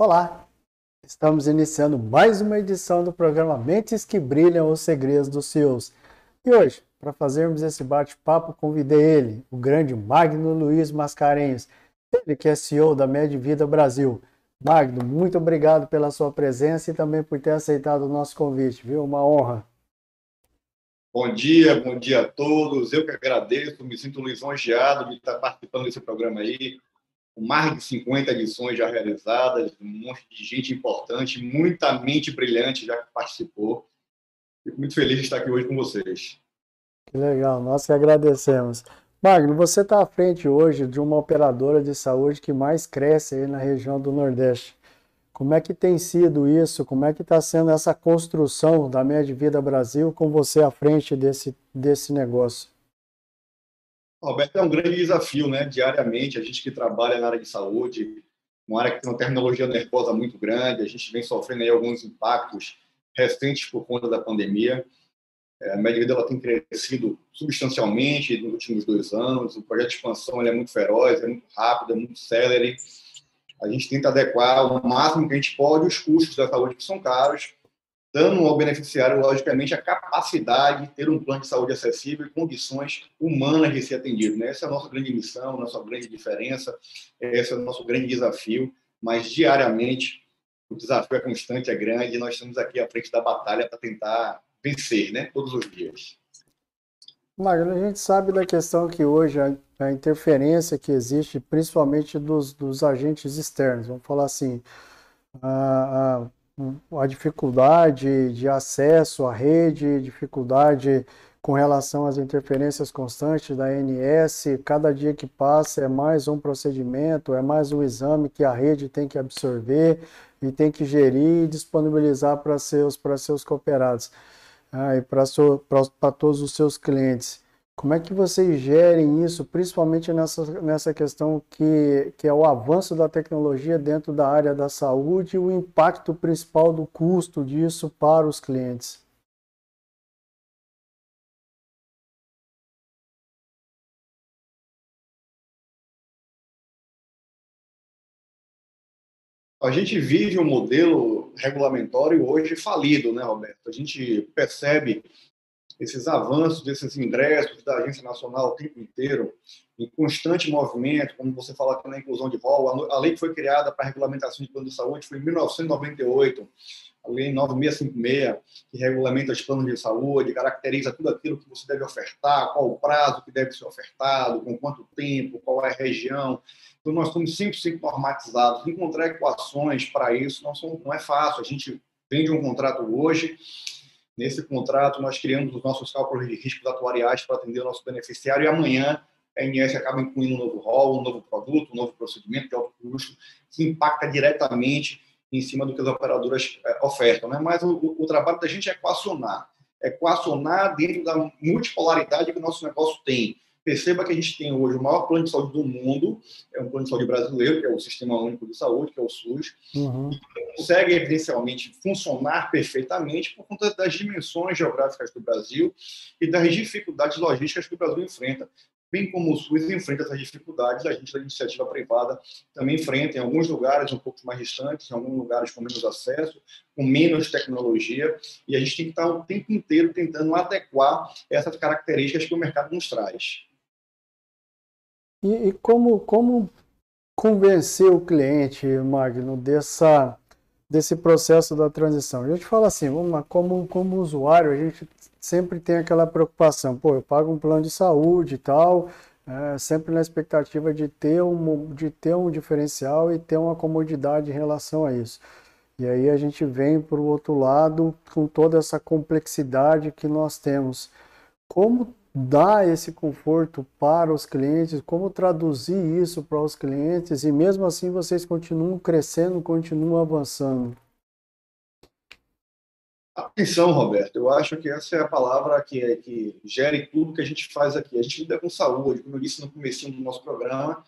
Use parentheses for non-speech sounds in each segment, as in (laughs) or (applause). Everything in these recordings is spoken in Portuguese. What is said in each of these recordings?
Olá! Estamos iniciando mais uma edição do programa Mentes que Brilham os Segredos dos CEOs. E hoje, para fazermos esse bate-papo, convidei ele, o grande Magno Luiz Mascarenhas, ele que é CEO da Medvida Brasil. Magno, muito obrigado pela sua presença e também por ter aceitado o nosso convite, viu? Uma honra. Bom dia, bom dia a todos. Eu que agradeço, me sinto lisonjeado de estar participando desse programa aí com mais de 50 edições já realizadas, um monte de gente importante, muita mente brilhante já participou. Fico muito feliz de estar aqui hoje com vocês. Que legal, nós que agradecemos. Magno, você está à frente hoje de uma operadora de saúde que mais cresce aí na região do Nordeste. Como é que tem sido isso? Como é que está sendo essa construção da Média Vida Brasil com você à frente desse, desse negócio? Roberto, é um grande desafio, né? Diariamente, a gente que trabalha na área de saúde, uma área que tem uma tecnologia nervosa muito grande, a gente vem sofrendo aí alguns impactos recentes por conta da pandemia. É, a média ela tem crescido substancialmente nos últimos dois anos. O projeto de expansão é muito feroz, é muito rápido, é muito célere. A gente tenta adequar o máximo que a gente pode os custos da saúde, que são caros, dando ao beneficiário, logicamente, a capacidade de ter um plano de saúde acessível e condições humanas de ser atendido. Né? Essa é a nossa grande missão, nossa grande diferença, esse é o nosso grande desafio, mas diariamente o desafio é constante, é grande, e nós estamos aqui à frente da batalha para tentar vencer, né? todos os dias. Magno, a gente sabe da questão que hoje a, a interferência que existe, principalmente dos, dos agentes externos, vamos falar assim, a, a a dificuldade de acesso à rede, dificuldade com relação às interferências constantes da ANS, cada dia que passa é mais um procedimento, é mais um exame que a rede tem que absorver e tem que gerir e disponibilizar para seus, para seus cooperados ah, e para, para todos os seus clientes. Como é que vocês gerem isso, principalmente nessa, nessa questão que, que é o avanço da tecnologia dentro da área da saúde e o impacto principal do custo disso para os clientes? A gente vive um modelo regulatório hoje falido, né, Roberto? A gente percebe esses avanços desses ingressos da Agência Nacional o tempo inteiro, em constante movimento, como você fala aqui na inclusão de rol, a lei que foi criada para a regulamentação de plano de saúde foi em 1998, a lei 9656, que regulamenta os planos de saúde, caracteriza tudo aquilo que você deve ofertar, qual o prazo que deve ser ofertado, com quanto tempo, qual é a região. Então, nós sempre, sempre normatizados. Encontrar equações para isso não, são, não é fácil. A gente vende um contrato hoje Nesse contrato, nós criamos os nossos cálculos de riscos atuariais para atender o nosso beneficiário e amanhã a INS acaba incluindo um novo rol, um novo produto, um novo procedimento de alto custo, que impacta diretamente em cima do que as operadoras é, ofertam. Né? Mas o, o, trabalho da gente é equacionar, equacionar dentro da multipolaridade que o nosso negócio tem. Perceba que a gente tem hoje o maior plano de saúde do mundo, é um plano de saúde brasileiro, que é o Sistema Único de Saúde, que é o SUS, uhum. e consegue, evidencialmente, funcionar perfeitamente por conta das dimensões geográficas do Brasil e das dificuldades logísticas que o Brasil enfrenta. Bem como o SUS enfrenta essas dificuldades, a gente da iniciativa privada também enfrenta, em alguns lugares um pouco mais distantes, em alguns lugares com menos acesso, com menos tecnologia, e a gente tem que estar o tempo inteiro tentando adequar essas características que o mercado nos traz. E, e como, como convencer o cliente, Magno, dessa, desse processo da transição. A gente fala assim, vamos lá, como, como usuário, a gente sempre tem aquela preocupação, pô, eu pago um plano de saúde e tal, é, sempre na expectativa de ter, um, de ter um diferencial e ter uma comodidade em relação a isso. E aí a gente vem para o outro lado com toda essa complexidade que nós temos. Como dar esse conforto para os clientes, como traduzir isso para os clientes e mesmo assim vocês continuam crescendo, continuam avançando? Atenção, Roberto. Eu acho que essa é a palavra que, que gere tudo que a gente faz aqui. A gente lida com saúde, como eu disse no começo do nosso programa,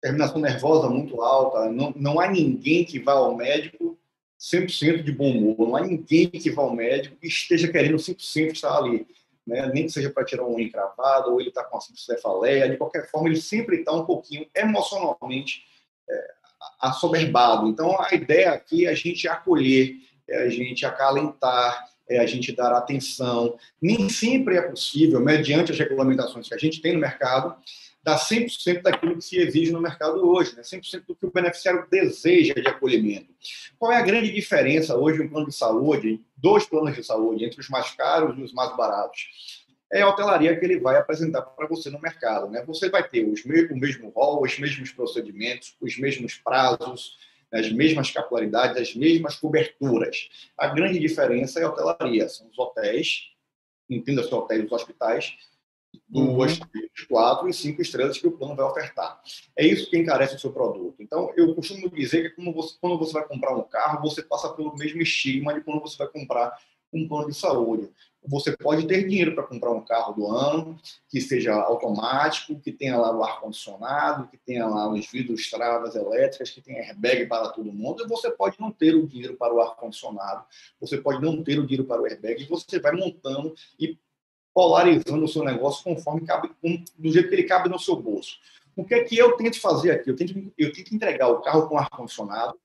terminação nervosa muito alta. Não, não há ninguém que vá ao médico 100% de bom humor. Não há ninguém que vá ao médico e esteja querendo 100% estar ali. Né? Nem que seja para tirar um encravado, ou ele está com uma cefaleia. De qualquer forma, ele sempre está um pouquinho emocionalmente é, assoberbado. Então, a ideia aqui é a gente acolher é a gente acalentar, é a gente dar atenção. Nem sempre é possível, mediante as regulamentações que a gente tem no mercado, dar 100% daquilo que se exige no mercado hoje, né? 100% do que o beneficiário deseja de acolhimento. Qual é a grande diferença hoje um plano de saúde, dois planos de saúde, entre os mais caros e os mais baratos? É a hotelaria que ele vai apresentar para você no mercado. Né? Você vai ter os o mesmo rol, os mesmos procedimentos, os mesmos prazos, as mesmas capilaridades, as mesmas coberturas. A grande diferença é a hotelaria, são os hotéis, entenda-se hotéis, os hospitais, duas, uhum. quatro e cinco estrelas que o plano vai ofertar. É isso que encarece o seu produto. Então, eu costumo dizer que você, quando você vai comprar um carro, você passa pelo mesmo estigma de quando você vai comprar um plano de saúde você pode ter dinheiro para comprar um carro do ano, que seja automático, que tenha lá o ar-condicionado, que tenha lá os vidros, travas elétricas, que tenha airbag para todo mundo, e você pode não ter o dinheiro para o ar-condicionado, você pode não ter o dinheiro para o airbag, e você vai montando e polarizando o seu negócio conforme cabe, do jeito que ele cabe no seu bolso. O que é que eu tento fazer aqui? Eu tento, eu tento entregar o carro com ar-condicionado,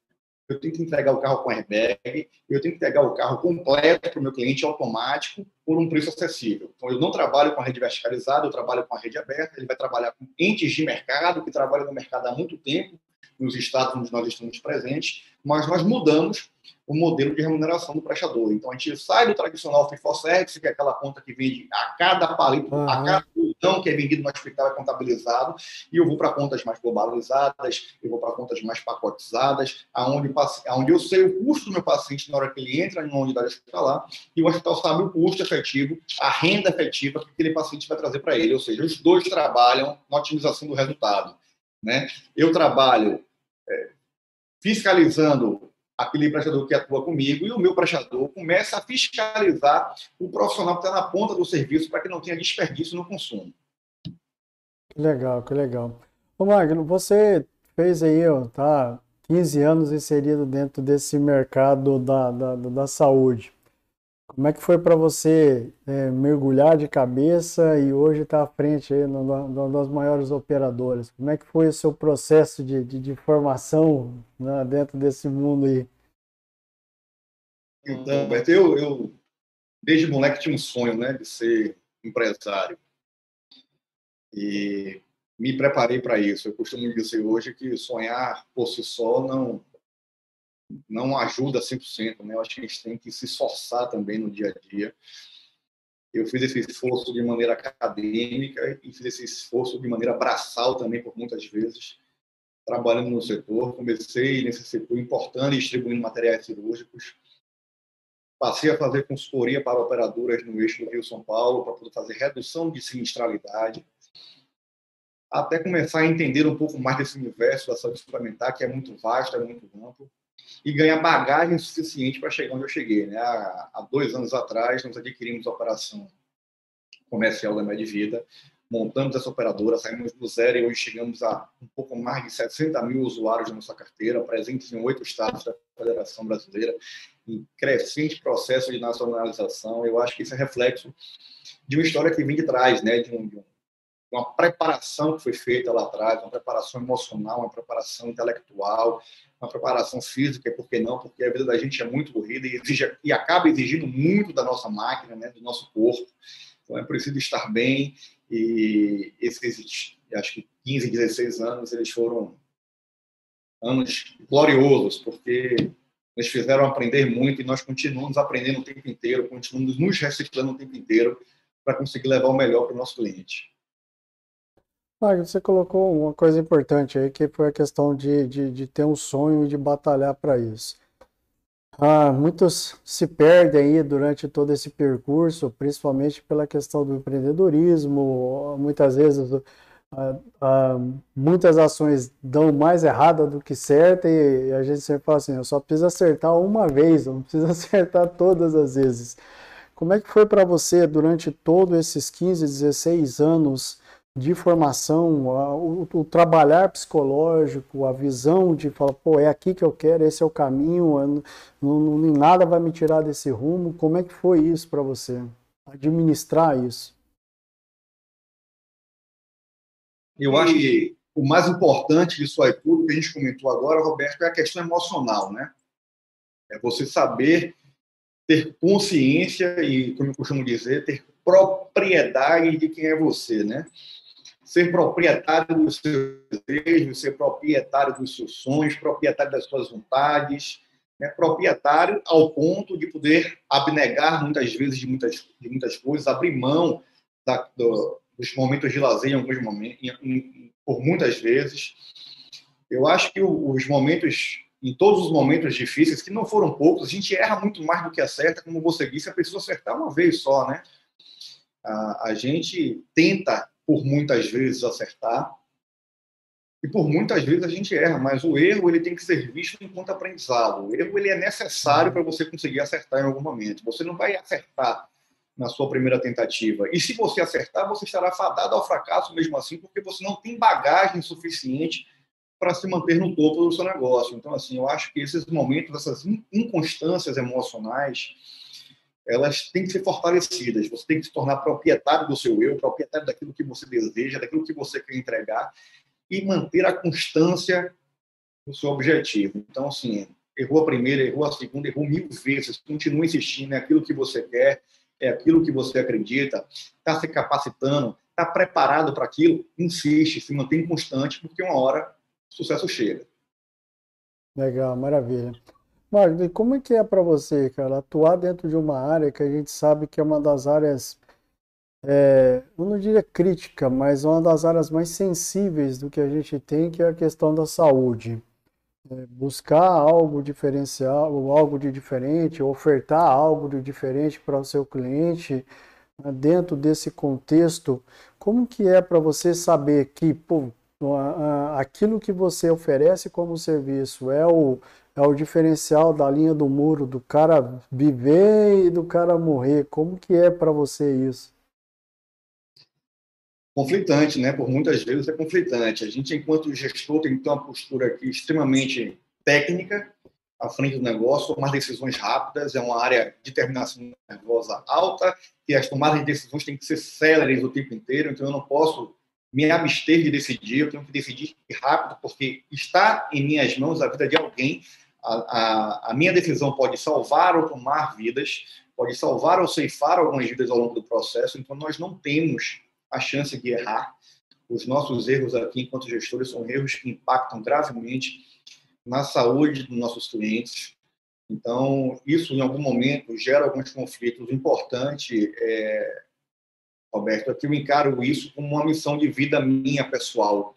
eu tenho que entregar o carro com airbag, eu tenho que entregar o carro completo para o meu cliente automático por um preço acessível. Então, eu não trabalho com a rede verticalizada, eu trabalho com a rede aberta, ele vai trabalhar com entes de mercado, que trabalham no mercado há muito tempo, nos estados onde nós estamos presentes, mas nós mudamos o modelo de remuneração do prestador. Então, a gente sai do tradicional service, que é aquela conta que vende a cada palito, uhum. a cada não que é vendido no hospital é contabilizado, e eu vou para contas mais globalizadas, eu vou para contas mais pacotizadas, aonde, aonde eu sei o custo do meu paciente na hora que ele entra em uma unidade hospitalar, e o hospital sabe o custo efetivo, a renda efetiva que aquele paciente vai trazer para ele. Ou seja, os dois trabalham na otimização do resultado. Né? Eu trabalho é, fiscalizando aquele prestador que atua comigo e o meu prestador começa a fiscalizar o profissional que está na ponta do serviço para que não tenha desperdício no consumo. Que legal, que legal. Ô Magno, você fez aí, ó, tá 15 anos inserido dentro desse mercado da, da, da saúde. Como é que foi para você é, mergulhar de cabeça e hoje estar tá à frente das maiores operadoras? Como é que foi o seu processo de, de, de formação né, dentro desse mundo aí? Então, Beto, eu, eu desde moleque tinha um sonho né, de ser empresário. E me preparei para isso. Eu costumo dizer hoje que sonhar por si só não não ajuda 100%, né? Eu acho que a gente tem que se esforçar também no dia a dia. Eu fiz esse esforço de maneira acadêmica e fiz esse esforço de maneira braçal também, por muitas vezes, trabalhando no setor. Comecei nesse setor importando e distribuindo materiais cirúrgicos. Passei a fazer consultoria para operadoras no eixo do Rio-São Paulo, para poder fazer redução de sinistralidade, até começar a entender um pouco mais desse universo da saúde suplementar, que é muito vasto, é muito amplo e ganhar bagagem suficiente para chegar onde eu cheguei. Né? Há, dois anos atrás, nós adquirimos a operação comercial da Medvida, montamos essa operadora, saímos do zero e hoje chegamos a um pouco mais de 60 mil usuários na nossa carteira, presentes em oito estados da Federação Brasileira, em crescente processo de nacionalização. Eu acho que isso é reflexo de uma história que vem de trás, né? de, um, de uma preparação que foi feita lá atrás, uma preparação emocional, uma preparação intelectual, uma preparação física, por que não? Porque a vida da gente é muito corrida e, exige, e acaba exigindo muito da nossa máquina, né, do nosso corpo. Então é preciso estar bem e esses, acho que 15, 16 anos, eles foram anos gloriosos, porque nos fizeram aprender muito e nós continuamos aprendendo o tempo inteiro, continuamos nos reciclando o tempo inteiro para conseguir levar o melhor para o nosso cliente. Ah, você colocou uma coisa importante aí, que foi a questão de, de, de ter um sonho e de batalhar para isso. Ah, muitos se perdem aí durante todo esse percurso, principalmente pela questão do empreendedorismo. Muitas vezes ah, ah, muitas ações dão mais errada do que certa e a gente sempre fala assim, eu só preciso acertar uma vez, não preciso (laughs) acertar todas as vezes. Como é que foi para você durante todos esses 15, 16 anos de formação, o, o, trabalhar psicológico, a visão de falar, pô, é aqui que eu quero, esse é o caminho, não, não, nada vai me tirar desse rumo. Como é que foi isso para você? Administrar isso? Eu acho que o mais importante disso aí tudo que a gente comentou agora, Roberto, é a questão emocional, né? É você saber ter consciência e, como eu costumo dizer, ter propriedade de quem é você, né? Ser proprietário dos seus desejos, ser proprietário dos seus sonhos, proprietário das suas vontades, né? proprietário ao ponto de poder abnegar muitas vezes de muitas, de muitas coisas, abrir mão da, do, dos momentos de lazer em alguns momentos, em, em, por muitas vezes. Eu acho que os momentos, em todos os momentos difíceis, que não foram poucos, a gente erra muito mais do que acerta, como você disse, é preciso acertar uma vez só, né? A, a gente tenta por muitas vezes acertar e por muitas vezes a gente erra, mas o erro ele tem que ser visto enquanto aprendizado. O erro ele é necessário para você conseguir acertar em algum momento. Você não vai acertar na sua primeira tentativa. E se você acertar, você estará fadado ao fracasso mesmo assim, porque você não tem bagagem suficiente para se manter no topo do seu negócio. Então, assim, eu acho que esses momentos, essas inconstâncias emocionais, elas têm que ser fortalecidas. Você tem que se tornar proprietário do seu eu, proprietário daquilo que você deseja, daquilo que você quer entregar e manter a constância do seu objetivo. Então, assim, errou a primeira, errou a segunda, errou mil vezes, continua insistindo, é aquilo que você quer, é aquilo que você acredita, está se capacitando, está preparado para aquilo, insiste, se mantém constante, porque uma hora o sucesso chega. Legal, maravilha. Magno, e como é que é para você, cara, atuar dentro de uma área que a gente sabe que é uma das áreas, é, eu não diria crítica, mas uma das áreas mais sensíveis do que a gente tem, que é a questão da saúde. É, buscar algo diferencial, algo de diferente, ofertar algo de diferente para o seu cliente, né, dentro desse contexto, como que é para você saber que, pô, aquilo que você oferece como serviço é o é o diferencial da linha do muro, do cara viver e do cara morrer. Como que é para você isso? Conflitante, né? Por muitas vezes é conflitante. A gente, enquanto gestor, tem que ter uma postura aqui extremamente técnica à frente do negócio, tomar decisões rápidas, é uma área de terminação nervosa alta, e as tomadas de decisões têm que ser céleres o tempo inteiro, então eu não posso me abster de decidir, eu tenho que decidir rápido, porque está em minhas mãos a vida de alguém, a, a, minha decisão pode salvar ou tomar vidas, pode salvar ou ceifar algumas vidas ao longo do processo, então nós não temos a chance de errar. Os nossos erros aqui, enquanto gestores, são erros que impactam gravemente na saúde dos nossos clientes. Então, isso, em algum momento, gera alguns conflitos. O importante, é, Roberto, é que eu encaro isso como uma missão de vida minha, pessoal.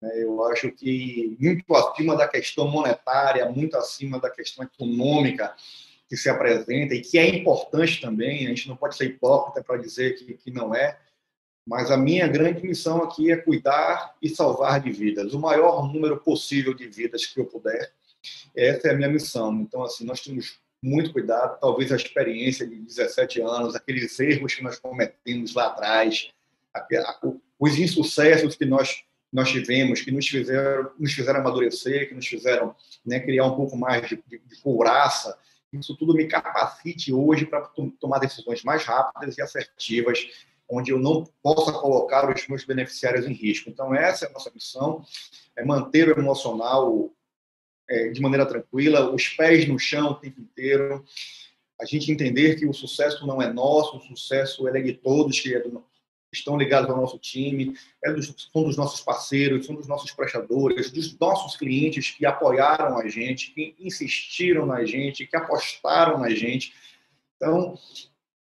Né? Eu acho que muito acima da questão monetária, muito acima da questão econômica que se apresenta e que é importante também, a gente não pode ser hipócrita para dizer que, que não é, mas a minha grande missão aqui é cuidar e salvar de vidas, o maior número possível de vidas que eu puder. Essa é a minha missão. Então, assim, nós temos muito cuidado, talvez a experiência de 17 anos, aqueles erros que nós cometemos lá atrás, os insucessos que nós nós tivemos, que nos fizeram, nos fizeram amadurecer, que nos fizeram né, criar um pouco mais de, de, de couraça, isso tudo me capacite hoje para tomar decisões mais rápidas e assertivas, onde eu não possa colocar os meus beneficiários em risco. Então, essa é a nossa missão, é manter o emocional é, de maneira tranquila, os pés no chão o tempo inteiro, a gente entender que o sucesso não é nosso, o sucesso é de todos, que é do, estão ligados ao nosso time, é dos, são dos nossos parceiros, são dos nossos prestadores, dos nossos clientes que apoiaram a gente, que insistiram na gente, que apostaram na gente. Então,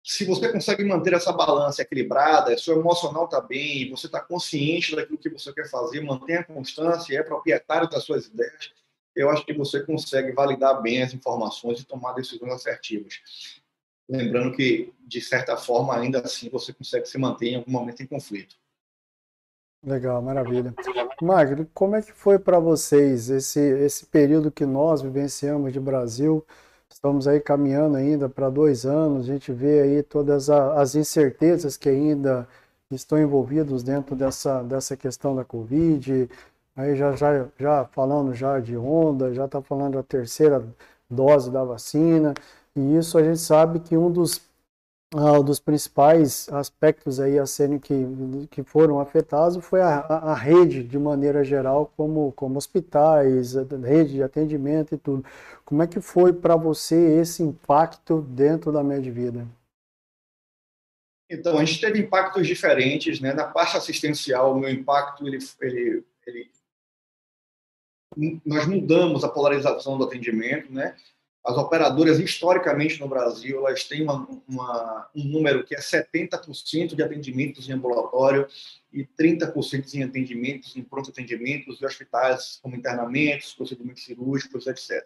se você consegue manter essa balança equilibrada, seu emocional está bem, você está consciente daquilo que você quer fazer, mantém a constância, é proprietário das suas ideias, eu acho que você consegue validar bem as informações e tomar decisões assertivas. Lembrando que, de certa forma, ainda assim você consegue se manter em algum momento em conflito. Legal, maravilha. Magno, como é que foi para vocês esse, esse período que nós vivenciamos de Brasil? Estamos aí caminhando ainda para dois anos, a gente vê aí todas as incertezas que ainda estão envolvidos dentro dessa, dessa questão da Covid, aí já, já, já falando já de onda, já está falando da terceira dose da vacina, e isso a gente sabe que um dos, uh, dos principais aspectos aí a serem que, que foram afetados foi a, a, rede de maneira geral, como, como hospitais, rede de atendimento e tudo. Como é que foi para você esse impacto dentro da Medvida? Então, a gente teve impactos diferentes, né? Na parte assistencial, o meu impacto, ele, ele, ele nós mudamos a polarização do atendimento, né? As operadoras, historicamente no Brasil, elas têm uma, uma, um número que é 70% de atendimentos em ambulatório e 30% em atendimentos, em pronto atendimentos e hospitais, como internamentos, procedimentos cirúrgicos, etc.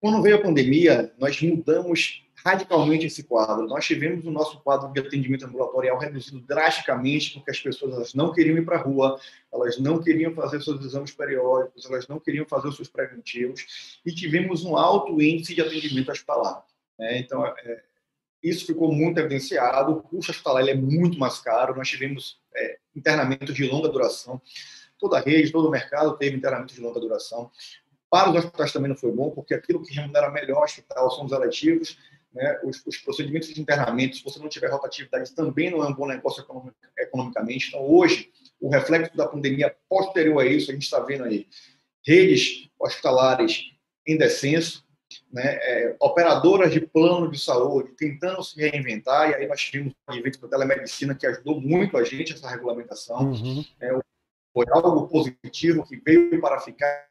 Quando veio a pandemia, nós mudamos radicalmente esse quadro. Nós tivemos o nosso quadro de atendimento ambulatorial reduzido drasticamente, porque as pessoas não queriam ir para a rua, elas não queriam fazer seus exames periódicos, elas não queriam fazer os seus preventivos, e tivemos um alto índice de atendimento hospitalar. Né? Então, é, isso ficou muito evidenciado, o custo hospitalar é muito mais caro, nós tivemos é, internamentos de longa duração, toda a rede, todo o mercado teve internamentos de longa duração, para os hospitais também não foi bom, porque aquilo que remunera melhor o hospital são os eletivos, né, os, os, procedimentos de internamento, se você não tiver rotatividade, também não é um bom negócio economicamente. Então, hoje, o reflexo da pandemia posterior a isso, a gente está vendo aí redes hospitalares em descenso, né, é, operadoras de plano de saúde tentando se reinventar, e aí nós tivemos o advento da telemedicina que ajudou muito a gente, essa regulamentação. Uhum. É, foi algo positivo que veio para ficar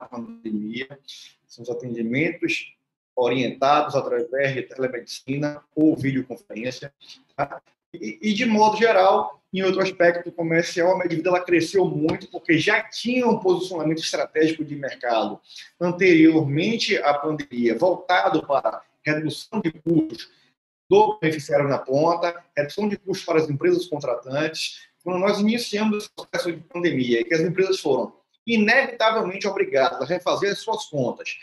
na pandemia. São os atendimentos orientados através de telemedicina ou videoconferência. Tá? E, e, de modo geral, em outro aspecto comercial, a Medvida ela cresceu muito porque já tinha um posicionamento estratégico de mercado anteriormente à pandemia, voltado para redução de custos do beneficiário na ponta, redução de custos para as empresas contratantes. Quando nós iniciamos esse processo de pandemia, que as empresas foram inevitavelmente obrigadas a refazer as suas contas,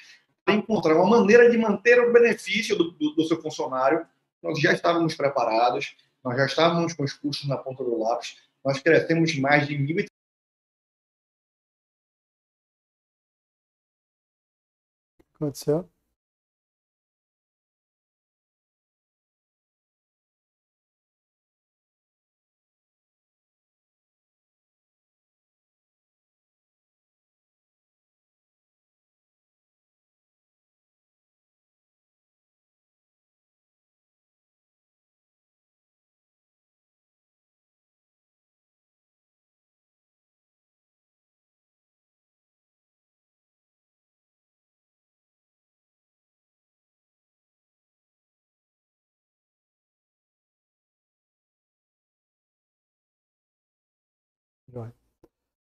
encontrar uma maneira de manter o benefício do, do, do seu funcionário, nós já estávamos preparados, nós já estávamos com os custos na ponta do lápis, nós crescemos mais de 1.000 aconteceu?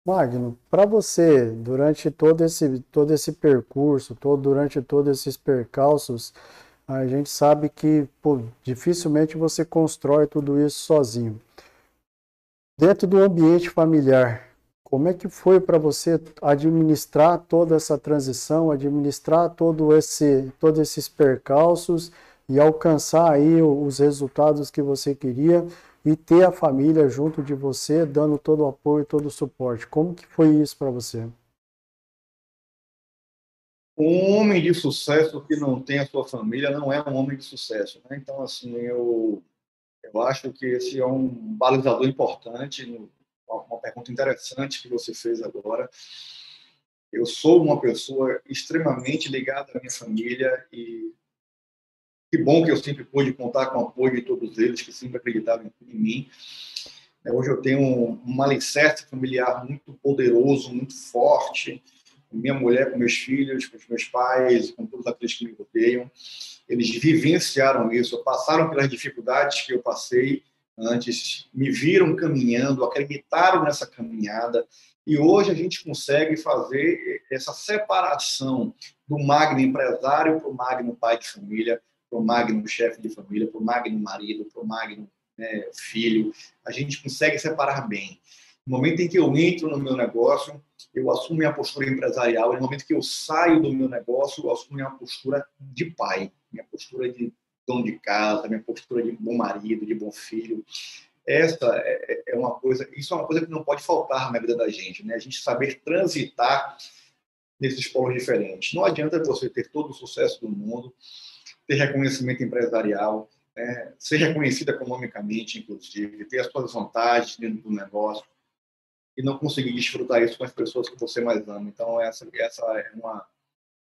Magno, para você, durante todo esse, todo esse percurso, todo, durante todos esses percalços, a gente sabe que pô, dificilmente você constrói tudo isso sozinho. Dentro do ambiente familiar, como é que foi para você administrar toda essa transição, administrar todo esse, todos esses percalços e alcançar aí os resultados que você queria? E ter a família junto de você, dando todo o apoio, todo o suporte. Como que foi isso para você? Um homem de sucesso que não tem a sua família não é um homem de sucesso. Né? Então, assim, eu, eu acho que esse é um balizador importante, uma pergunta interessante que você fez agora. Eu sou uma pessoa extremamente ligada à minha família e que bom que eu sempre pude contar com o apoio de todos eles, que sempre acreditavam em mim. É, hoje eu tenho um, um alicerce familiar muito poderoso, muito forte, com minha mulher, com meus filhos, com os meus pais, com todos aqueles que me rodeiam. Eles vivenciaram isso, passaram pelas dificuldades que eu passei antes, me viram caminhando, acreditaram nessa caminhada, e hoje a gente consegue fazer essa separação do magno empresário para o magno pai de família, para o magno chefe de família, para o magno marido, para o magno né, filho. A gente consegue separar bem. No momento em que eu entro no meu negócio, eu assumo minha postura empresarial. No momento que eu saio do meu negócio, eu assumo minha postura de pai, minha postura de dono de casa, minha postura de bom marido, de bom filho. Essa é, é uma coisa, isso é uma coisa que não pode faltar na vida da gente, né? A gente saber transitar nesses polos diferentes. Não adianta você ter todo o sucesso do mundo, ter reconhecimento empresarial, né? ser reconhecido economicamente, inclusive, ter as suas vantagens dentro do negócio e não conseguir desfrutar isso com as pessoas que você mais ama. Então, essa, essa é uma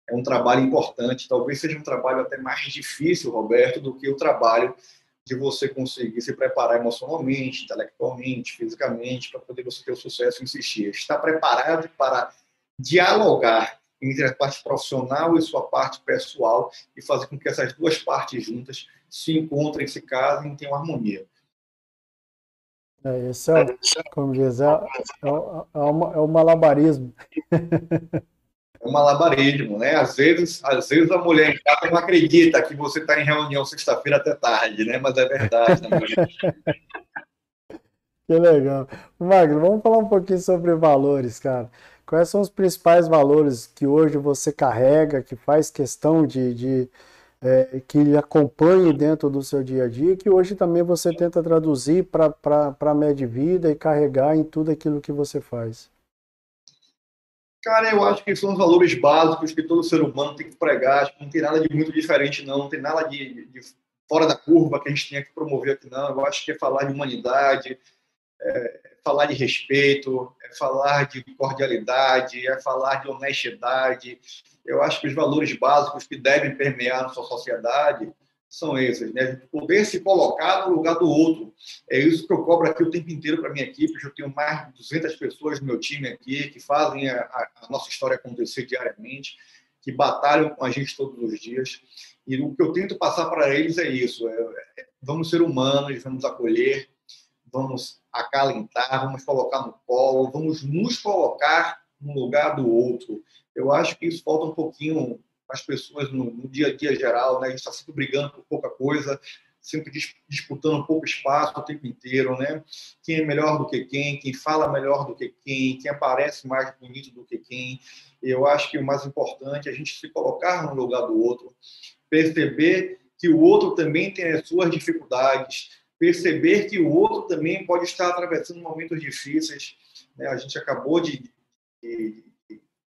é um trabalho importante, talvez seja um trabalho até mais difícil, Roberto, do que o trabalho de você conseguir se preparar emocionalmente, intelectualmente, fisicamente, para poder você ter o sucesso e insistir. Estar preparado para dialogar entre a parte profissional e sua parte pessoal e fazer com que essas duas partes juntas se encontrem, se casem e tenham harmonia. É, esse é, como diz, é, é, é, é o malabarismo. é um malabarismo, né? Às vezes, às vezes a mulher em casa não acredita que você está em reunião sexta-feira até tarde, né? Mas é verdade. Né? (laughs) que legal. Magno, vamos falar um pouquinho sobre valores, cara. Quais são os principais valores que hoje você carrega, que faz questão de, de é, que lhe acompanhe dentro do seu dia a dia, que hoje também você tenta traduzir para a média vida e carregar em tudo aquilo que você faz? Cara, eu acho que são os valores básicos que todo ser humano tem que pregar. Acho que não tem nada de muito diferente, não. Não tem nada de, de, de fora da curva que a gente tenha que promover aqui, não. Eu acho que é falar de humanidade, é falar de respeito, é falar de cordialidade, é falar de honestidade. Eu acho que os valores básicos que devem permear nossa sociedade são esses, né? Poder se colocar no lugar do outro. É isso que eu cobro aqui o tempo inteiro para minha equipe. Eu tenho mais de 200 pessoas no meu time aqui que fazem a, a nossa história acontecer diariamente, que batalham com a gente todos os dias. E o que eu tento passar para eles é isso: é, é, vamos ser humanos, vamos acolher, vamos acalentar, vamos colocar no colo, vamos nos colocar no lugar do outro. Eu acho que isso falta um pouquinho as pessoas no, no, dia a dia geral, né? A gente está sempre brigando por pouca coisa, sempre disputando um pouco espaço o tempo inteiro, né? Quem é melhor do que quem, quem fala melhor do que quem, quem aparece mais bonito do que quem. Eu acho que o mais importante é a gente se colocar no lugar do outro, perceber que o outro também tem as suas dificuldades, perceber que o outro também pode estar atravessando momentos difíceis. Né? A gente acabou de, de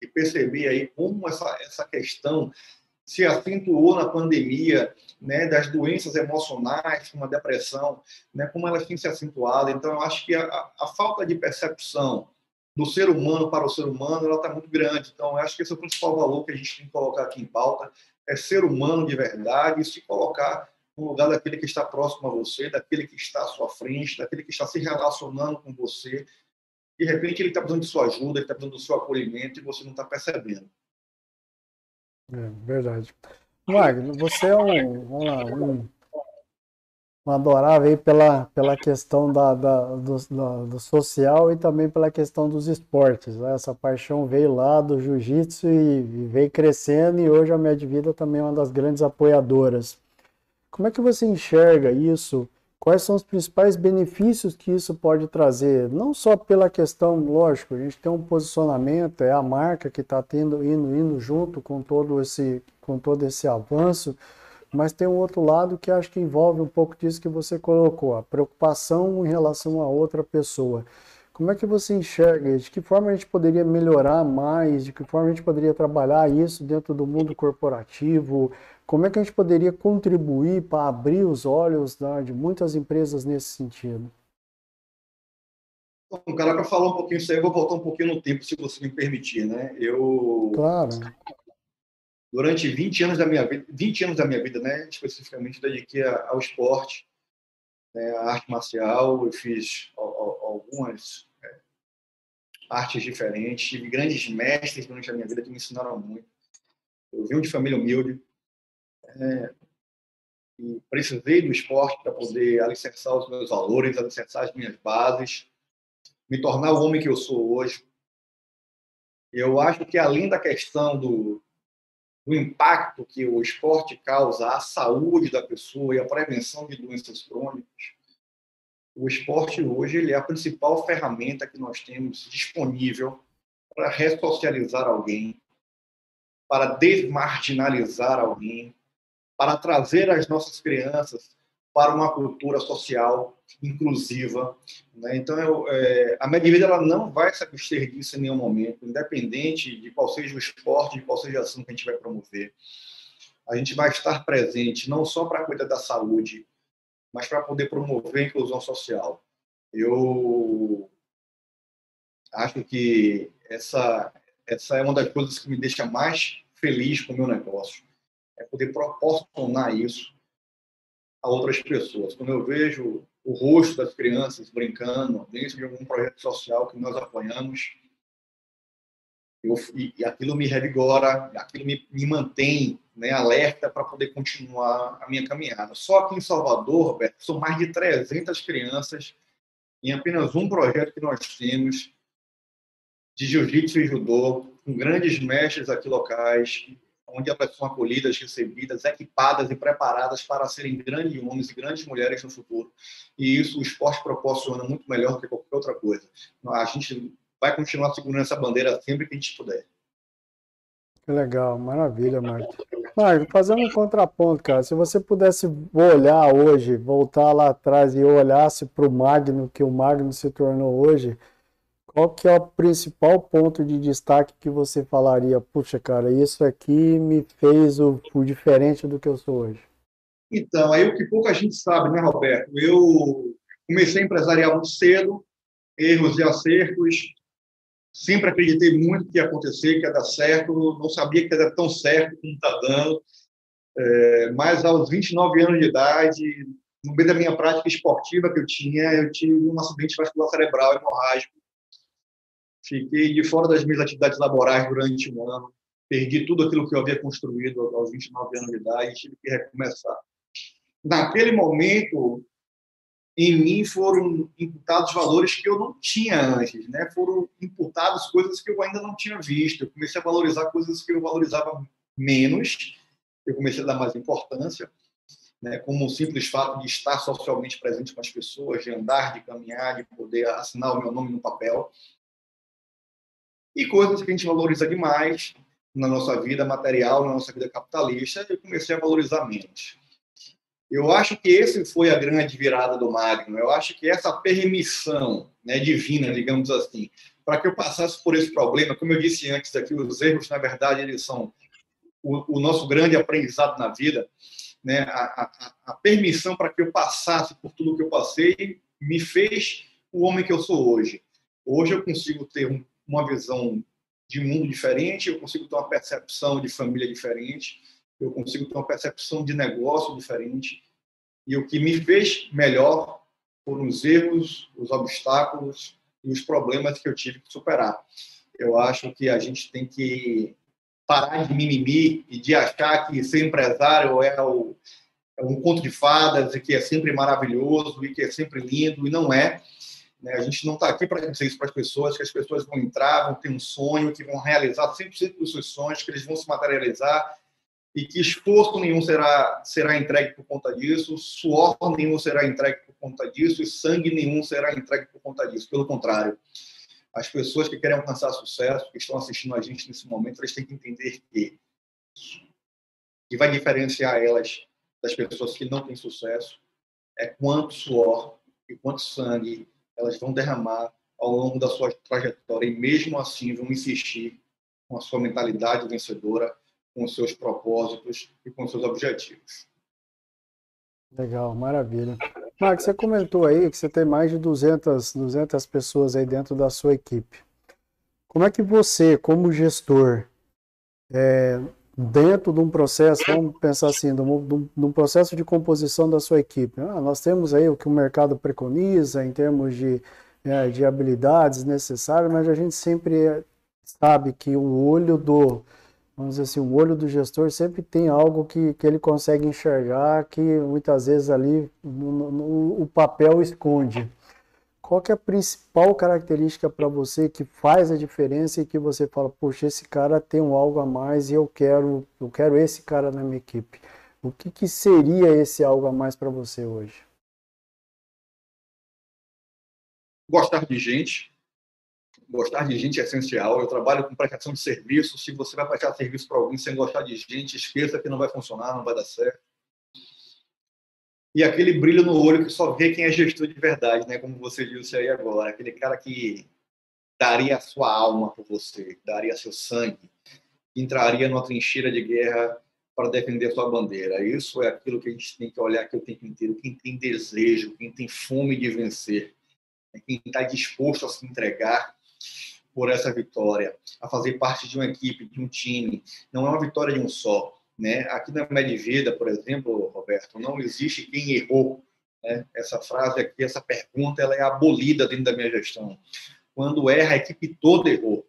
e perceber aí como essa, essa questão se acentuou na pandemia, né, das doenças emocionais, como a depressão, né, como elas têm se acentuado. Então, eu acho que a, a falta de percepção do ser humano para o ser humano, ela está muito grande. Então, eu acho que esse é o principal valor que a gente tem que colocar aqui em pauta, é ser humano de verdade e se colocar no lugar daquele que está próximo a você, daquele que está à sua frente, daquele que está se relacionando com você, de repente ele está precisando de sua ajuda, ele está precisando do seu acolhimento e você não está percebendo. É verdade. Magno, você é um, vamos lá, um, um adorável aí pela, pela questão da, da do, da, do, social e também pela questão dos esportes. Né? Essa paixão veio lá do jiu-jitsu e, e veio crescendo e hoje a Med Vida também é uma das grandes apoiadoras. Como é que você enxerga isso Quais são os principais benefícios que isso pode trazer? Não só pela questão, lógico, a gente tem um posicionamento, é a marca que está tendo indo, indo junto com todo esse com todo esse avanço, mas tem um outro lado que acho que envolve um pouco disso que você colocou, a preocupação em relação a outra pessoa. Como é que você enxerga? De que forma a gente poderia melhorar mais? De que forma a gente poderia trabalhar isso dentro do mundo corporativo? Como é que a gente poderia contribuir para abrir os olhos né, de muitas empresas nesse sentido? Bom, cara, para falar um pouquinho isso aí, eu vou voltar um pouquinho no tempo, se você me permitir, né? Eu. Claro. Durante 20 anos da minha vida, 20 anos da minha vida, né, especificamente, dediquei ao esporte, né, à arte marcial. Eu fiz algumas é, artes diferentes, tive grandes mestres durante a minha vida que me ensinaram muito. Eu vim de família humilde, é, e precisei do esporte para poder alicerçar os meus valores, alicerçar as minhas bases, me tornar o homem que eu sou hoje. Eu acho que além da questão do, do impacto que o esporte causa à saúde da pessoa e à prevenção de doenças crônicas, o esporte hoje ele é a principal ferramenta que nós temos disponível para ressocializar alguém, para desmarginalizar alguém, para trazer as nossas crianças para uma cultura social inclusiva. Né? Então, eu, é, a Medivida ela não vai se abster disso em nenhum momento, independente de qual seja o esporte, de qual seja a ação que a gente vai promover. A gente vai estar presente não só para cuidar da saúde, mas para poder promover a inclusão social. Eu acho que essa, essa é uma das coisas que me deixa mais feliz com o meu negócio é poder proporcionar isso a outras pessoas. Quando eu vejo o rosto das crianças brincando dentro de algum projeto social que nós apoiamos, eu, e, e aquilo me revigora, aquilo me, me mantém né, alerta para poder continuar a minha caminhada. Só aqui em Salvador, Roberto, são mais de 300 crianças em apenas um projeto que nós temos de jiu-jitsu e judô, com grandes mestres aqui locais, onde elas são acolhidas, recebidas, equipadas e preparadas para serem grandes homens e grandes mulheres no futuro. E isso o esporte proporciona muito melhor do que qualquer outra coisa. A gente vai continuar segurando essa bandeira sempre que a gente puder. Que legal, maravilha, Marco. Marco, fazendo um contraponto, cara, se você pudesse olhar hoje, voltar lá atrás e olhasse para o Magno, que o Magno se tornou hoje, qual que é o principal ponto de destaque que você falaria? Puxa, cara, isso aqui me fez o, o diferente do que eu sou hoje. Então, aí o que pouca gente sabe, né, Roberto? Eu comecei a empresariar muito cedo, erros e acertos. Sempre acreditei muito que ia acontecer, que ia dar certo. Não sabia que ia dar tão certo como está dando. É, mas aos 29 anos de idade, no meio da minha prática esportiva que eu tinha, eu tive um acidente vascular cerebral hemorrágico Fiquei de fora das minhas atividades laborais durante um ano. Perdi tudo aquilo que eu havia construído aos 29 anos de idade e tive que recomeçar. Naquele momento, em mim foram imputados valores que eu não tinha antes, né? Foram imputadas coisas que eu ainda não tinha visto. Eu comecei a valorizar coisas que eu valorizava menos. Eu comecei a dar mais importância, né? Como o simples fato de estar socialmente presente com as pessoas, de andar, de caminhar, de poder assinar o meu nome no papel e coisas que a gente valoriza demais na nossa vida material, na nossa vida capitalista, eu comecei a valorizar menos. Eu acho que esse foi a grande virada do Magno. Eu acho que essa permissão né, divina, digamos assim, para que eu passasse por esse problema, como eu disse antes aqui, os erros, na verdade, eles são o, o nosso grande aprendizado na vida, né? A, a, a permissão para que eu passasse por tudo que eu passei me fez o homem que eu sou hoje. Hoje eu consigo ter um uma visão de mundo diferente, eu consigo ter uma percepção de família diferente, eu consigo ter uma percepção de negócio diferente. E o que me fez melhor foram os erros, os obstáculos e os problemas que eu tive que superar. Eu acho que a gente tem que parar de mimimi e de achar que ser empresário é, o, é um conto de fadas e que é sempre maravilhoso e que é sempre lindo, e não é. Né? A gente não está aqui para dizer isso para as pessoas, que as pessoas vão entrar, vão ter um sonho, que vão realizar 100% dos seus sonhos, que eles vão se materializar e que esforço nenhum será, será entregue por conta disso, suor nenhum será entregue por conta disso e sangue nenhum será entregue por conta disso. Pelo contrário, as pessoas que querem alcançar sucesso, que estão assistindo a gente nesse momento, elas têm que entender que que vai diferenciar elas das pessoas que não têm sucesso é quanto suor e quanto sangue elas vão derramar ao longo da sua trajetória e mesmo assim vão insistir com a sua mentalidade vencedora, com os seus propósitos e com os seus objetivos. Legal, maravilha. Marcos, você comentou aí que você tem mais de 200, 200 pessoas aí dentro da sua equipe. Como é que você, como gestor, é, dentro de um processo, vamos pensar assim, de um, de um processo de composição da sua equipe. Ah, nós temos aí o que o mercado preconiza em termos de, é, de habilidades necessárias, mas a gente sempre sabe que o olho do, vamos dizer assim, o olho do gestor sempre tem algo que, que ele consegue enxergar que muitas vezes ali no, no, o papel esconde. Qual que é a principal característica para você que faz a diferença e que você fala, poxa, esse cara tem um algo a mais e eu quero, eu quero esse cara na minha equipe. O que, que seria esse algo a mais para você hoje? Gostar de gente. Gostar de gente é essencial. Eu trabalho com prestação de serviço. Se você vai prestar serviço para alguém sem gostar de gente, esqueça que não vai funcionar, não vai dar certo e aquele brilho no olho que só vê quem é gestor de verdade, né? Como você disse aí agora, aquele cara que daria a sua alma por você, daria seu sangue, entraria numa trincheira de guerra para defender a sua bandeira. Isso é aquilo que a gente tem que olhar aqui o tempo inteiro. Quem tem desejo, quem tem fome de vencer, né? quem está disposto a se entregar por essa vitória, a fazer parte de uma equipe, de um time. Não é uma vitória de um só né? Aqui na Medvida, por exemplo, Roberto, não existe quem errou. Né? Essa frase aqui, essa pergunta, ela é abolida dentro da minha gestão. Quando erra, a equipe toda errou.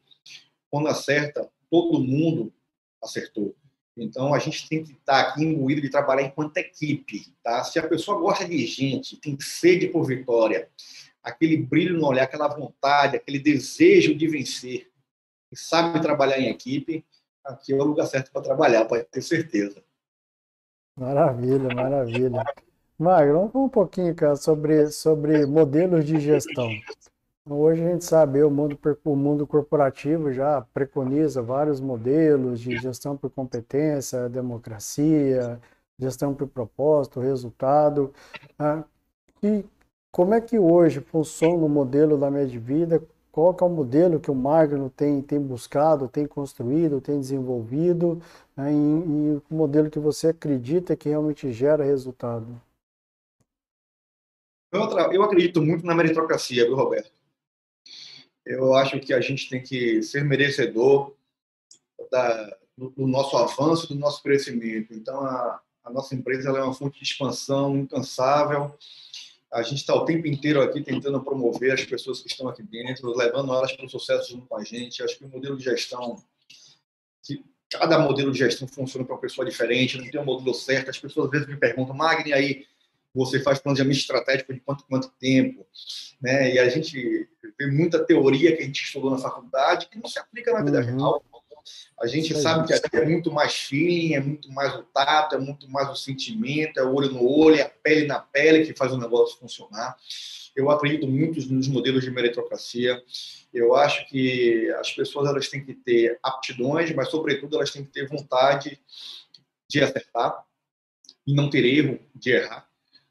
Quando acerta, todo mundo acertou. Então, a gente tem que estar aqui imbuído de trabalhar enquanto equipe. Tá? Se a pessoa gosta de gente, tem sede por vitória, aquele brilho no olhar, aquela vontade, aquele desejo de vencer, e sabe trabalhar em equipe, aqui é o lugar certo para trabalhar, pode ter certeza. Maravilha, maravilha. Magro, vamos falar um pouquinho, cara, sobre, sobre modelos de gestão. Hoje a gente sabe, o mundo, o mundo corporativo já preconiza vários modelos de gestão por competência, democracia, gestão por propósito, resultado. Ah, e como é que hoje funciona o modelo da Medvida? Qual é o modelo que o Magno tem, tem buscado, tem construído, tem desenvolvido, né, e, e, o modelo que você acredita que realmente gera resultado? Eu acredito muito na meritocracia, viu, Roberto? Eu acho que a gente tem que ser merecedor da, do, do, nosso avanço, do nosso crescimento. Então, a, a nossa empresa é uma fonte de expansão incansável, a gente está o tempo inteiro aqui tentando promover as pessoas que estão aqui dentro, levando elas para o sucesso junto com a gente. Acho que o modelo de gestão, que cada modelo de gestão funciona para uma pessoa diferente, não tem um modelo certo. As pessoas às vezes me perguntam, Magni, aí você faz planejamento estratégico de quanto quanto tempo, né? E a gente vê muita teoria que a gente estudou na faculdade que não se aplica na vida uhum. real. A gente Sim. sabe que aqui é muito mais feeling, é muito mais o tato, é muito mais o sentimento, é o olho no olho, é a pele na pele que faz o negócio funcionar. Eu acredito muito nos modelos de meritocracia. Eu acho que as pessoas elas têm que ter aptidões, mas sobretudo elas têm que ter vontade de acertar e não ter erro de errar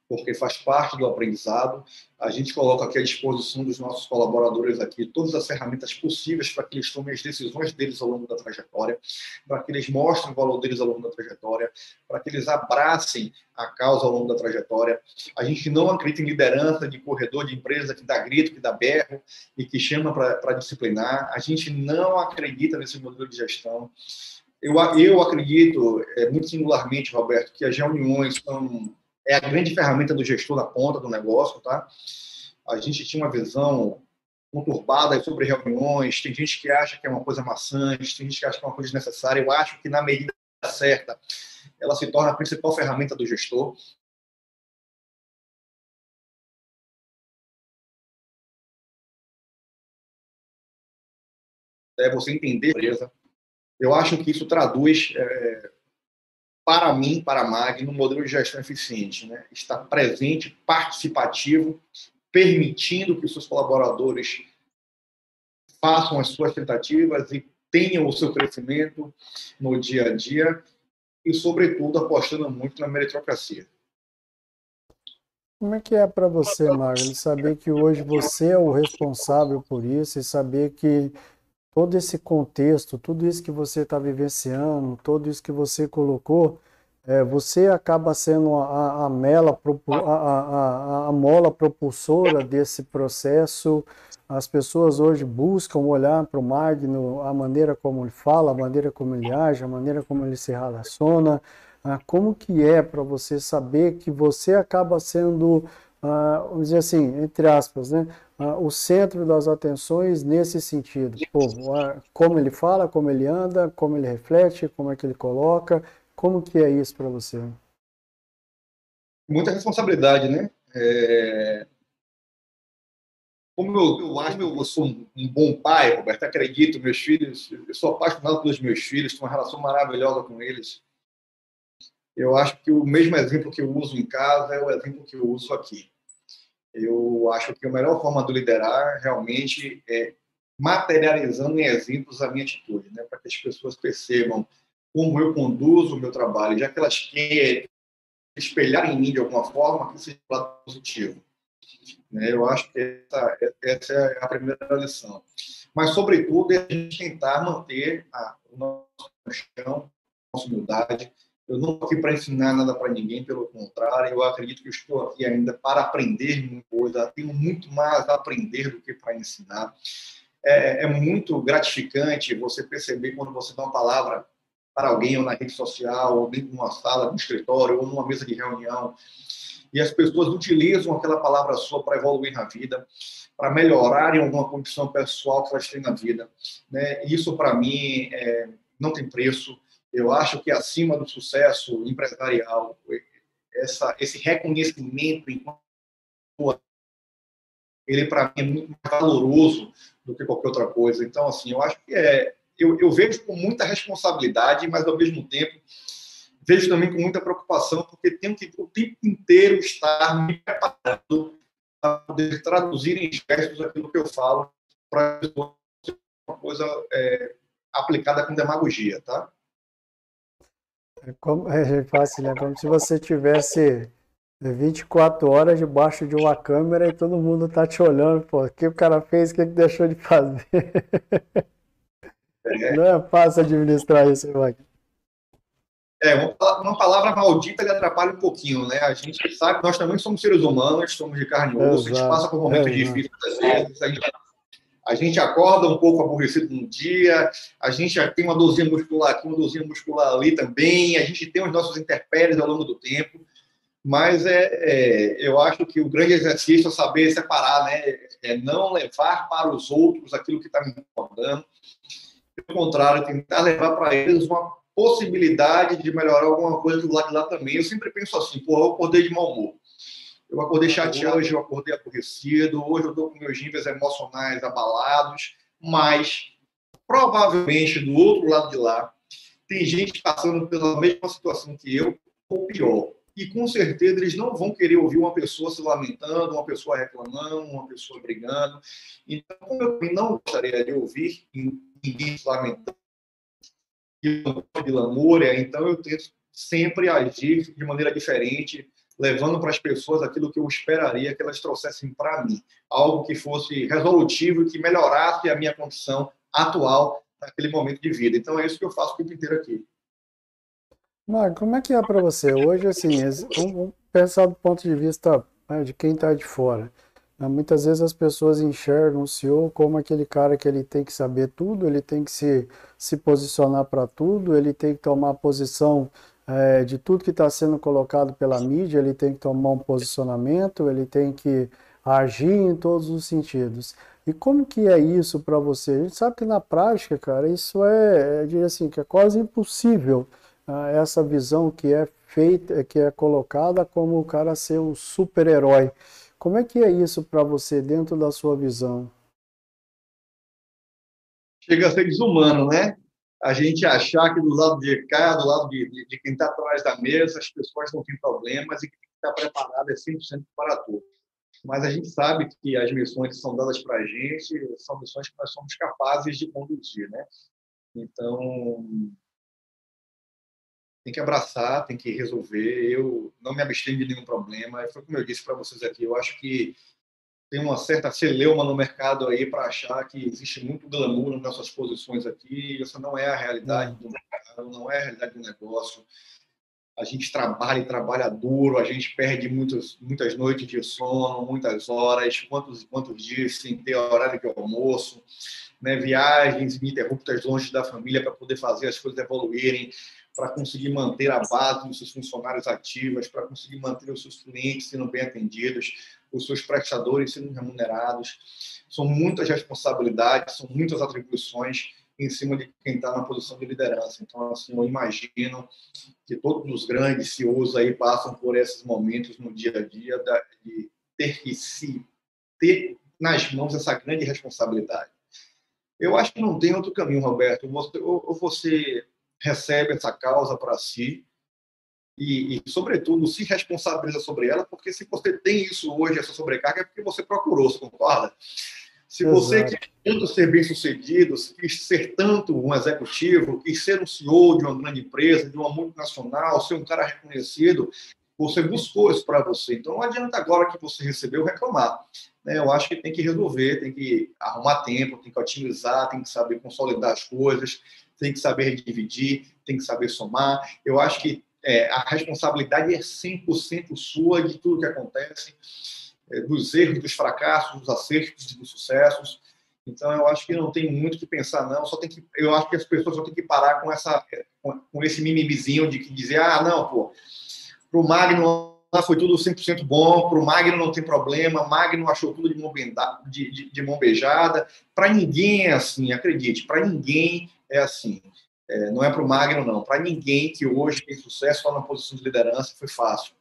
porque faz parte do aprendizado. A gente coloca aqui à disposição dos nossos colaboradores aqui todas as ferramentas possíveis para que eles tomem as decisões deles ao longo da trajetória, para que eles mostrem o valor deles ao longo da trajetória, para que eles abracem a causa ao longo da trajetória. A gente não acredita em liderança de corredor de empresa que dá grito, que dá berro e que chama para disciplinar. A gente não acredita nesse modelo de gestão. Eu, eu acredito, é, muito singularmente, Roberto, que as reuniões são é a grande ferramenta do gestor na ponta do negócio, tá? A gente tinha uma visão conturbada sobre reuniões, tem gente que acha que é uma coisa maçante, tem gente que acha que é uma coisa desnecessária. Eu acho que, na medida certa, ela se torna a principal ferramenta do gestor. É você entender a empresa. Eu acho que isso traduz é, para mim, para a MAG, no modelo de gestão eficiente. Né? Estar presente, participativo, permitindo que os seus colaboradores façam as suas tentativas e tenham o seu crescimento no dia a dia e, sobretudo, apostando muito na meritocracia. Como é que é para você, Magno, saber que hoje você é o responsável por isso e saber que todo esse contexto, tudo isso que você está vivenciando, tudo isso que você colocou, é, você acaba sendo a, a, mela, a, a, mola propulsora desse processo, as pessoas hoje buscam olhar para o Magno, a maneira como ele fala, a maneira como ele age, a maneira como ele se relaciona, ah, como que é para você saber que você acaba sendo, ah, vamos dizer assim, entre aspas, né, ah, o centro das atenções nesse sentido? Pô, como ele fala, como ele anda, como ele reflete, como é que ele coloca, como que é isso para você? Muita responsabilidade, né? É... Como eu, eu acho que eu sou um bom pai, Roberto, acredito, meus filhos, eu sou apaixonado pelos meus filhos, tenho uma relação maravilhosa com eles. Eu acho que o mesmo exemplo que eu uso em casa é o exemplo que eu uso aqui. Eu acho que a melhor forma de liderar realmente é materializando em exemplos a minha atitude, né? para que as pessoas percebam como eu conduzo o meu trabalho, já que elas querem espelhar em mim de alguma forma, que seja positivo. Né? Eu acho que essa, essa, é a primeira lição. Mas, sobretudo, é a gente tentar manter o nosso chão, a nossa humildade. Eu não estou aqui para ensinar nada para ninguém, pelo contrário, eu acredito que eu estou aqui ainda para aprender muita coisa, tenho muito mais a aprender do que para ensinar. É, é muito gratificante você perceber quando você dá uma palavra para alguém, ou na rede social, ou dentro de uma sala, no escritório, ou numa mesa de reunião, e as pessoas utilizam aquela palavra sua para evoluir na vida, para melhorarem alguma condição pessoal que elas têm na vida. Né? Isso, para mim, é, não tem preço. Eu acho que acima do sucesso empresarial, essa, esse reconhecimento ele para mim é muito mais valoroso do que qualquer outra coisa. Então, assim, eu acho que é, eu, eu vejo com muita responsabilidade, mas ao mesmo tempo vejo também com muita preocupação, porque tenho que o tempo inteiro estar me preparando para poder traduzir em gestos aquilo que eu falo para uma coisa é, aplicada com demagogia, tá? É, como, é fácil, né? Como se você tivesse 24 horas debaixo de uma câmera e todo mundo tá te olhando, pô, o que o cara fez, o que ele deixou de fazer. É. Não é fácil administrar isso, Wagner. É, uma, palavra maldita lhe atrapalha um pouquinho, né? A gente sabe que nós também somos seres humanos, somos de carne e osso, a gente passa por momentos é, difíceis às vezes, a gente, a gente acorda um pouco aborrecido no dia, a gente tem uma dorzinha muscular aqui, uma dorzinha muscular ali também, a gente tem os nossos interpéries ao longo do tempo, mas é, é, eu acho que o grande exercício é saber separar, né? É não levar para os outros aquilo que está me incomodando, pelo contrário, tentar levar para eles uma possibilidade de melhorar alguma coisa do lado de lá também. Eu sempre penso assim, pô, eu acordei de mau humor. Eu acordei chateado, hoje eu acordei aborrecido, hoje eu estou com meus níveis emocionais abalados, mas provavelmente do outro lado de lá tem gente passando pela mesma situação que eu, ou pior. E com certeza eles não vão querer ouvir uma pessoa se lamentando, uma pessoa reclamando, uma pessoa brigando. Então, como eu não gostaria de ouvir ninguém se lamentando, de lamúria, então eu tento sempre agir de maneira diferente, levando para as pessoas aquilo que eu esperaria que elas trouxessem para mim, algo que fosse resolutivo e que melhorasse a minha condição atual naquele momento de vida. Então é isso que eu faço o tempo inteiro aqui. Marco, como é que é para você hoje, assim, pensar do ponto de vista né, de quem está de fora. Né, muitas vezes as pessoas enxergam o CEO como aquele cara que ele tem que saber tudo, ele tem que se, se posicionar para tudo, ele tem que tomar posição é, de tudo que está sendo colocado pela mídia, ele tem que tomar um posicionamento, ele tem que agir em todos os sentidos. E como que é isso para você? A gente sabe que na prática, cara, isso é, é assim, que é quase impossível ah, essa visão que é feita, que é colocada como o cara ser um super-herói. Como é que é isso para você dentro da sua visão? Chega a ser desumano, né? A gente achar que do lado de cá, do lado de, de, de quem está atrás da mesa, as pessoas não têm problemas e que estar preparado é 100% para tudo. Mas a gente sabe que as missões que são dadas para a gente são missões que nós somos capazes de conduzir, né? Então, tem que abraçar, tem que resolver. Eu não me abstenho de nenhum problema. Foi como eu disse para vocês aqui, eu acho que tem uma certa celeuma no mercado aí para achar que existe muito glamour nas nossas posições aqui. Essa não é a realidade do mercado, não é a realidade do negócio. a gente trabalha e trabalha duro, a gente perde muitas, muitas noites de sono, muitas horas, quantos quantos dias sem ter horário de almoço, né, viagens ininterruptas longe da família para poder fazer as coisas evoluírem, para conseguir manter a base dos seus funcionários ativos, para conseguir manter os seus clientes sendo bem atendidos, os seus prestadores sendo remunerados. São muitas responsabilidades, são muitas atribuições em cima de quem está na posição de liderança. Então, assim, eu imagino que todos os grandes CEOs aí passam por esses momentos no dia a dia de ter que se ter nas mãos essa grande responsabilidade. Eu acho que não tem outro caminho, Roberto. Ou você recebe essa causa para si e, e, sobretudo, se responsabiliza sobre ela, porque se você tem isso hoje, essa sobrecarga, é porque você procurou, você concorda? Se você Exato. quer tanto ser bem sucedido, quis ser tanto um executivo, quis ser um CEO de uma grande empresa, de uma multinacional, ser um cara reconhecido, você buscou isso para você. Então não adianta agora que você recebeu reclamar. Né? Eu acho que tem que resolver, tem que arrumar tempo, tem que otimizar, tem que saber consolidar as coisas, tem que saber dividir, tem que saber somar. Eu acho que é, a responsabilidade é 100% sua de tudo que acontece é, dos erros, dos fracassos, dos acertos dos sucessos. Então, eu acho que não tem muito que pensar, não. Só tem que, eu acho que as pessoas só têm que parar com, essa, com esse mimimizinho de que dizer, ah, não, pô, para o Magno foi tudo 100% bom, para o Magno não tem problema, Magno achou tudo de mão, de, de, de mão beijada. Para ninguém é assim, acredite, para ninguém é assim. É, não é para o Magno, não. Para ninguém que hoje tem sucesso lá na posição de liderança foi fácil.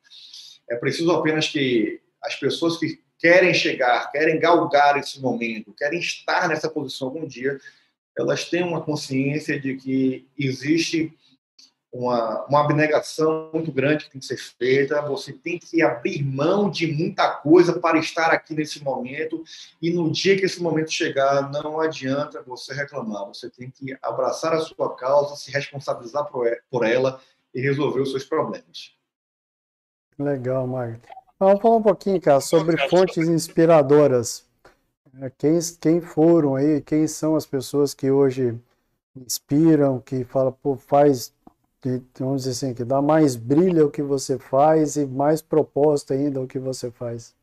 É preciso apenas que as pessoas que querem chegar, querem galgar esse momento, querem estar nessa posição algum dia, elas tenham uma consciência de que existe uma, uma abnegação muito grande que tem que ser feita, você tem que abrir mão de muita coisa para estar aqui nesse momento, e no dia que esse momento chegar, não adianta você reclamar, você tem que abraçar a sua causa, se responsabilizar por ela e resolver os seus problemas. Legal, Marco. Vamos falar um pouquinho, cara, sobre fontes inspiradoras. É, quem, quem foram aí, quem são as pessoas que hoje inspiram, que fala, pô, faz, vamos dizer assim, que dá mais brilho ao que você faz e mais propósito ainda ao que você faz?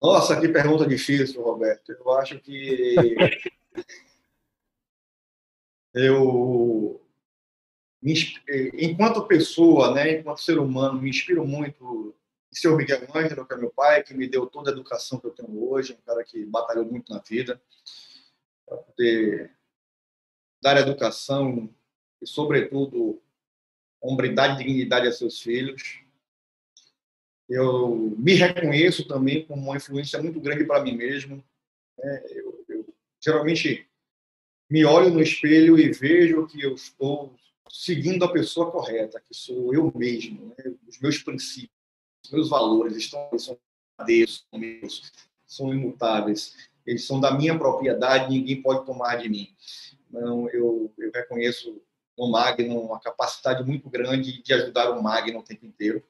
Nossa, que pergunta difícil, Roberto. Eu acho que (laughs) eu enquanto pessoa, né, enquanto ser humano, me inspiro muito em seu Miguel Ângelo, que é meu pai, que me deu toda a educação que eu tenho hoje, um cara que batalhou muito na vida para poder dar educação e, sobretudo, hombridade e dignidade a seus filhos. Eu me reconheço também como uma influência muito grande para mim mesmo. Né? Eu, eu geralmente me olho no espelho e vejo que eu estou seguindo a pessoa correta, que sou eu mesmo, né? os meus princípios, os meus valores estão são são meus, são imutáveis, eles são da minha propriedade, ninguém pode tomar de mim. Então, eu, eu reconheço no Magno uma capacidade muito grande de ajudar o Magno o tempo inteiro.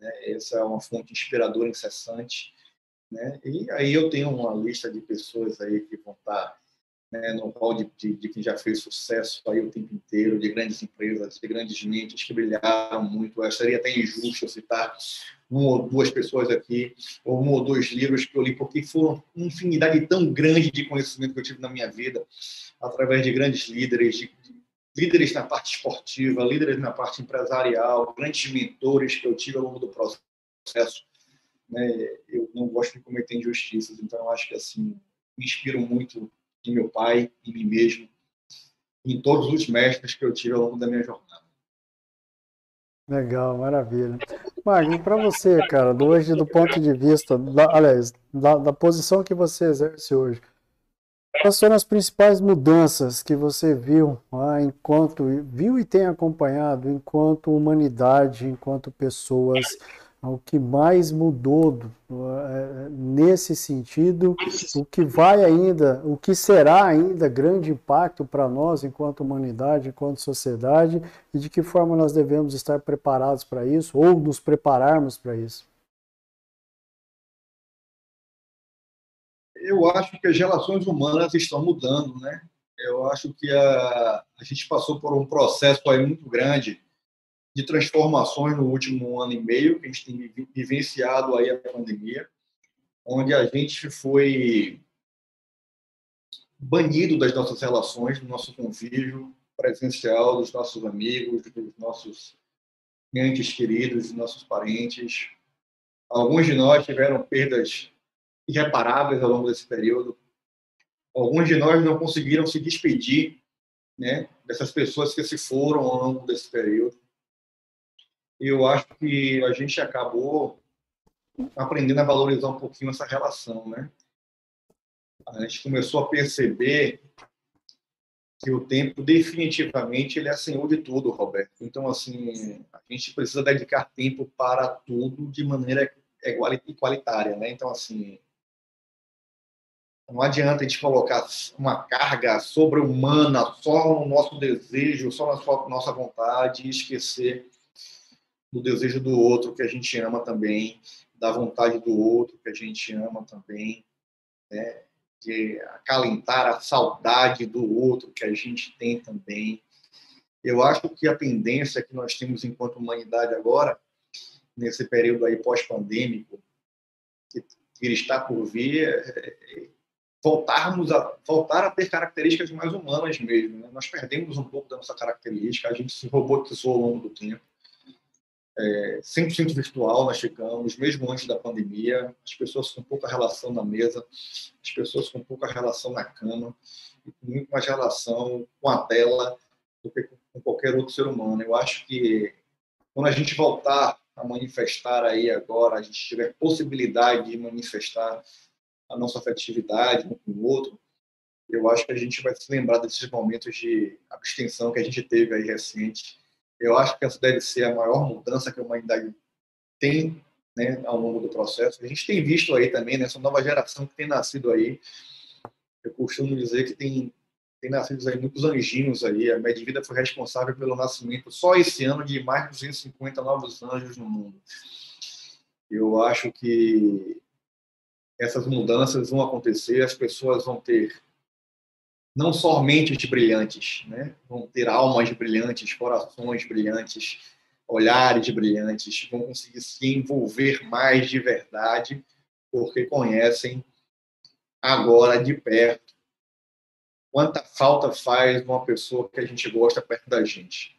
Né? Essa é uma fonte inspiradora incessante. Né? E aí eu tenho uma lista de pessoas aí que vão estar né, no hall de, de, de, quem já fez sucesso aí o tempo inteiro, de grandes empresas, de grandes mentes que brilharam muito. Eu seria até injusto citar uma ou duas pessoas aqui, ou um ou dois livros que eu li, porque foram uma infinidade tão grande de conhecimento que eu tive na minha vida, através de grandes líderes, de, líderes na parte esportiva, líderes na parte empresarial, grandes mentores que eu tive ao longo do processo. Né? Eu não gosto de cometer injustiças, então eu acho que assim me inspiro muito de meu pai, em mim mesmo, em todos os mestres que eu tive ao longo da minha jornada. Legal, maravilha. Magno, para você, cara, hoje, do ponto de vista, da, aliás, da, da, posição que você exerce hoje, quais foram as principais mudanças que você viu ah, enquanto viu e tem acompanhado enquanto humanidade, enquanto pessoas o que mais mudou é, nesse sentido, o que vai ainda, o que será ainda grande impacto para nós enquanto humanidade, enquanto sociedade, e de que forma nós devemos estar preparados para isso ou nos prepararmos para isso? Eu acho que as relações humanas estão mudando, né? eu acho que a, a gente passou por um processo aí muito grande de transformações no último ano e meio, que a gente tem vivenciado aí a pandemia, onde a gente foi banido das nossas relações, do nosso convívio presencial, dos nossos amigos, dos nossos entes queridos, dos nossos parentes. Alguns de nós tiveram perdas irreparáveis ao longo desse período. Alguns de nós não conseguiram se despedir né, dessas pessoas que se foram ao longo desse período. E eu acho que a gente acabou aprendendo a valorizar um pouquinho essa relação, né? A gente começou a perceber que o tempo definitivamente ele é senhor de tudo, Roberto. Então assim, a gente precisa dedicar tempo para tudo de maneira igualitária, né? Então assim, não adianta a gente colocar uma carga sobre-humana só no nosso desejo, só na nossa vontade e esquecer do desejo do outro que a gente ama também, da vontade do outro que a gente ama também, né? de acalentar a saudade do outro que a gente tem também. Eu acho que a pendência que nós temos enquanto humanidade agora, nesse período aí pós-pandêmico, que, que está por vir, é, é voltarmos a voltar a ter características mais humanas mesmo. Né? Nós perdemos um pouco da nossa característica, a gente se robotizou ao longo do tempo é, 100% virtual nós ficamos, mesmo antes da pandemia, as pessoas com pouca relação na mesa, as pessoas com pouca relação na cama, e com muito mais relação com a tela do que com qualquer outro ser humano. Eu acho que quando a gente voltar a manifestar aí agora, a gente tiver possibilidade de manifestar a nossa afetividade um com o outro, eu acho que a gente vai se lembrar desses momentos de abstenção que a gente teve aí recente, eu acho que essa deve ser a maior mudança que a humanidade tem né, ao longo do processo. A gente tem visto aí também, nessa né, nova geração que tem nascido aí, eu costumo dizer que tem, tem nascido aí muitos anjinhos aí. A Média Vida foi responsável pelo nascimento, só esse ano, de mais de 250 novos anjos no mundo. Eu acho que essas mudanças vão acontecer, as pessoas vão ter não somente de brilhantes, né? vão ter almas brilhantes, corações brilhantes, olhares brilhantes, vão conseguir se envolver mais de verdade, porque conhecem agora de perto quanta falta faz uma pessoa que a gente gosta perto da gente.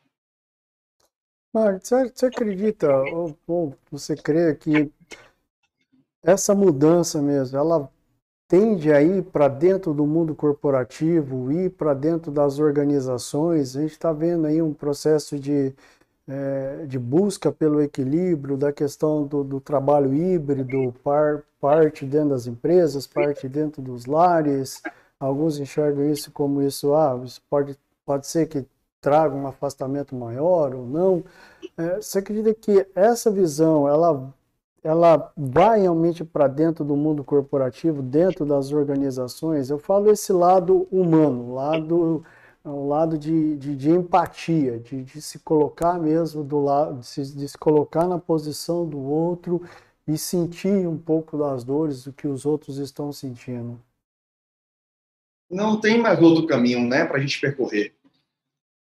Marcos, você acredita, ou, ou você crê que essa mudança mesmo, ela tende a ir para dentro do mundo corporativo, ir para dentro das organizações. A gente está vendo aí um processo de, é, de busca pelo equilíbrio da questão do, do trabalho híbrido, par, parte dentro das empresas, parte dentro dos lares. Alguns enxergam isso como isso, ah, isso pode, pode ser que traga um afastamento maior ou não. É, você acredita que essa visão ela ela vai realmente para dentro do mundo corporativo, dentro das organizações, eu falo esse lado humano, lado, o lado de, de, de empatia, de, de, se colocar mesmo do lado, de se, de se colocar na posição do outro e sentir um pouco das dores do que os outros estão sentindo. Não tem mais outro caminho, né, para a gente percorrer.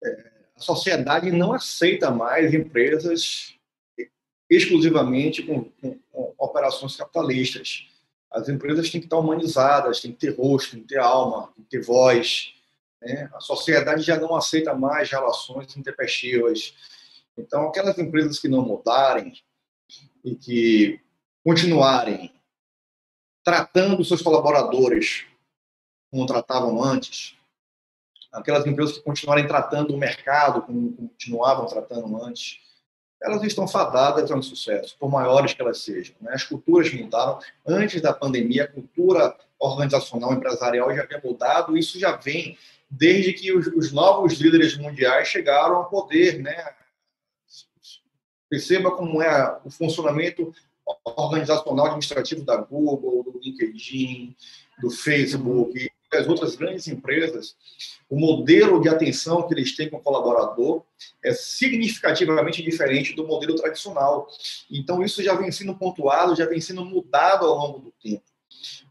É, a sociedade não aceita mais empresas exclusivamente com, com, com, operações capitalistas. As empresas têm que estar humanizadas, têm que ter rosto, têm que ter alma, têm que ter voz. Né? A sociedade já não aceita mais relações intempestivas. Então, aquelas empresas que não mudarem e que continuarem tratando seus colaboradores como tratavam antes, aquelas empresas que continuarem tratando o mercado como continuavam tratando antes, elas estão fadadas ao sucesso, por maiores que elas sejam. Né? As culturas mudaram. Antes da pandemia, a cultura organizacional, empresarial já havia mudado. Isso já vem desde que os, os novos líderes mundiais chegaram ao poder. Né? Perceba como é o funcionamento organizacional administrativo da Google, do LinkedIn, do Facebook, as outras grandes empresas, o modelo de atenção que eles têm com o colaborador é significativamente diferente do modelo tradicional. Então, isso já vem sendo pontuado, já vem sendo mudado ao longo do tempo.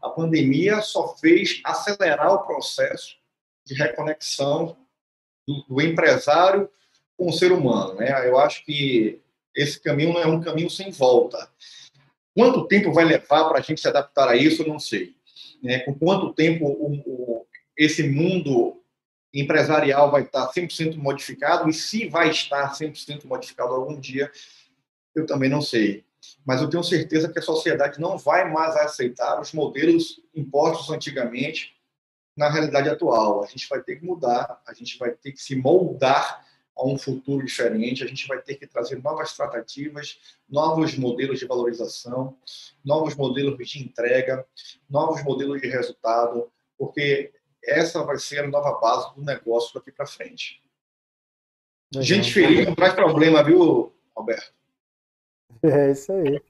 A pandemia só fez acelerar o processo de reconexão do, do empresário com o ser humano. Né? Eu acho que esse caminho não é um caminho sem volta. Quanto tempo vai levar para a gente se adaptar a isso, eu não sei. Né? Com quanto tempo o, o, esse mundo empresarial vai estar 100% modificado e se vai estar 100% modificado algum dia, eu também não sei. Mas eu tenho certeza que a sociedade não vai mais aceitar os modelos impostos antigamente na realidade atual. A gente vai ter que mudar, a gente vai ter que se moldar a um futuro diferente, a gente vai ter que trazer novas tratativas, novos modelos de valorização, novos modelos de entrega, novos modelos de resultado, porque essa vai ser a nova base do negócio daqui para frente. Legal. Gente feliz não traz problema, viu, Roberto? (laughs) É isso aí.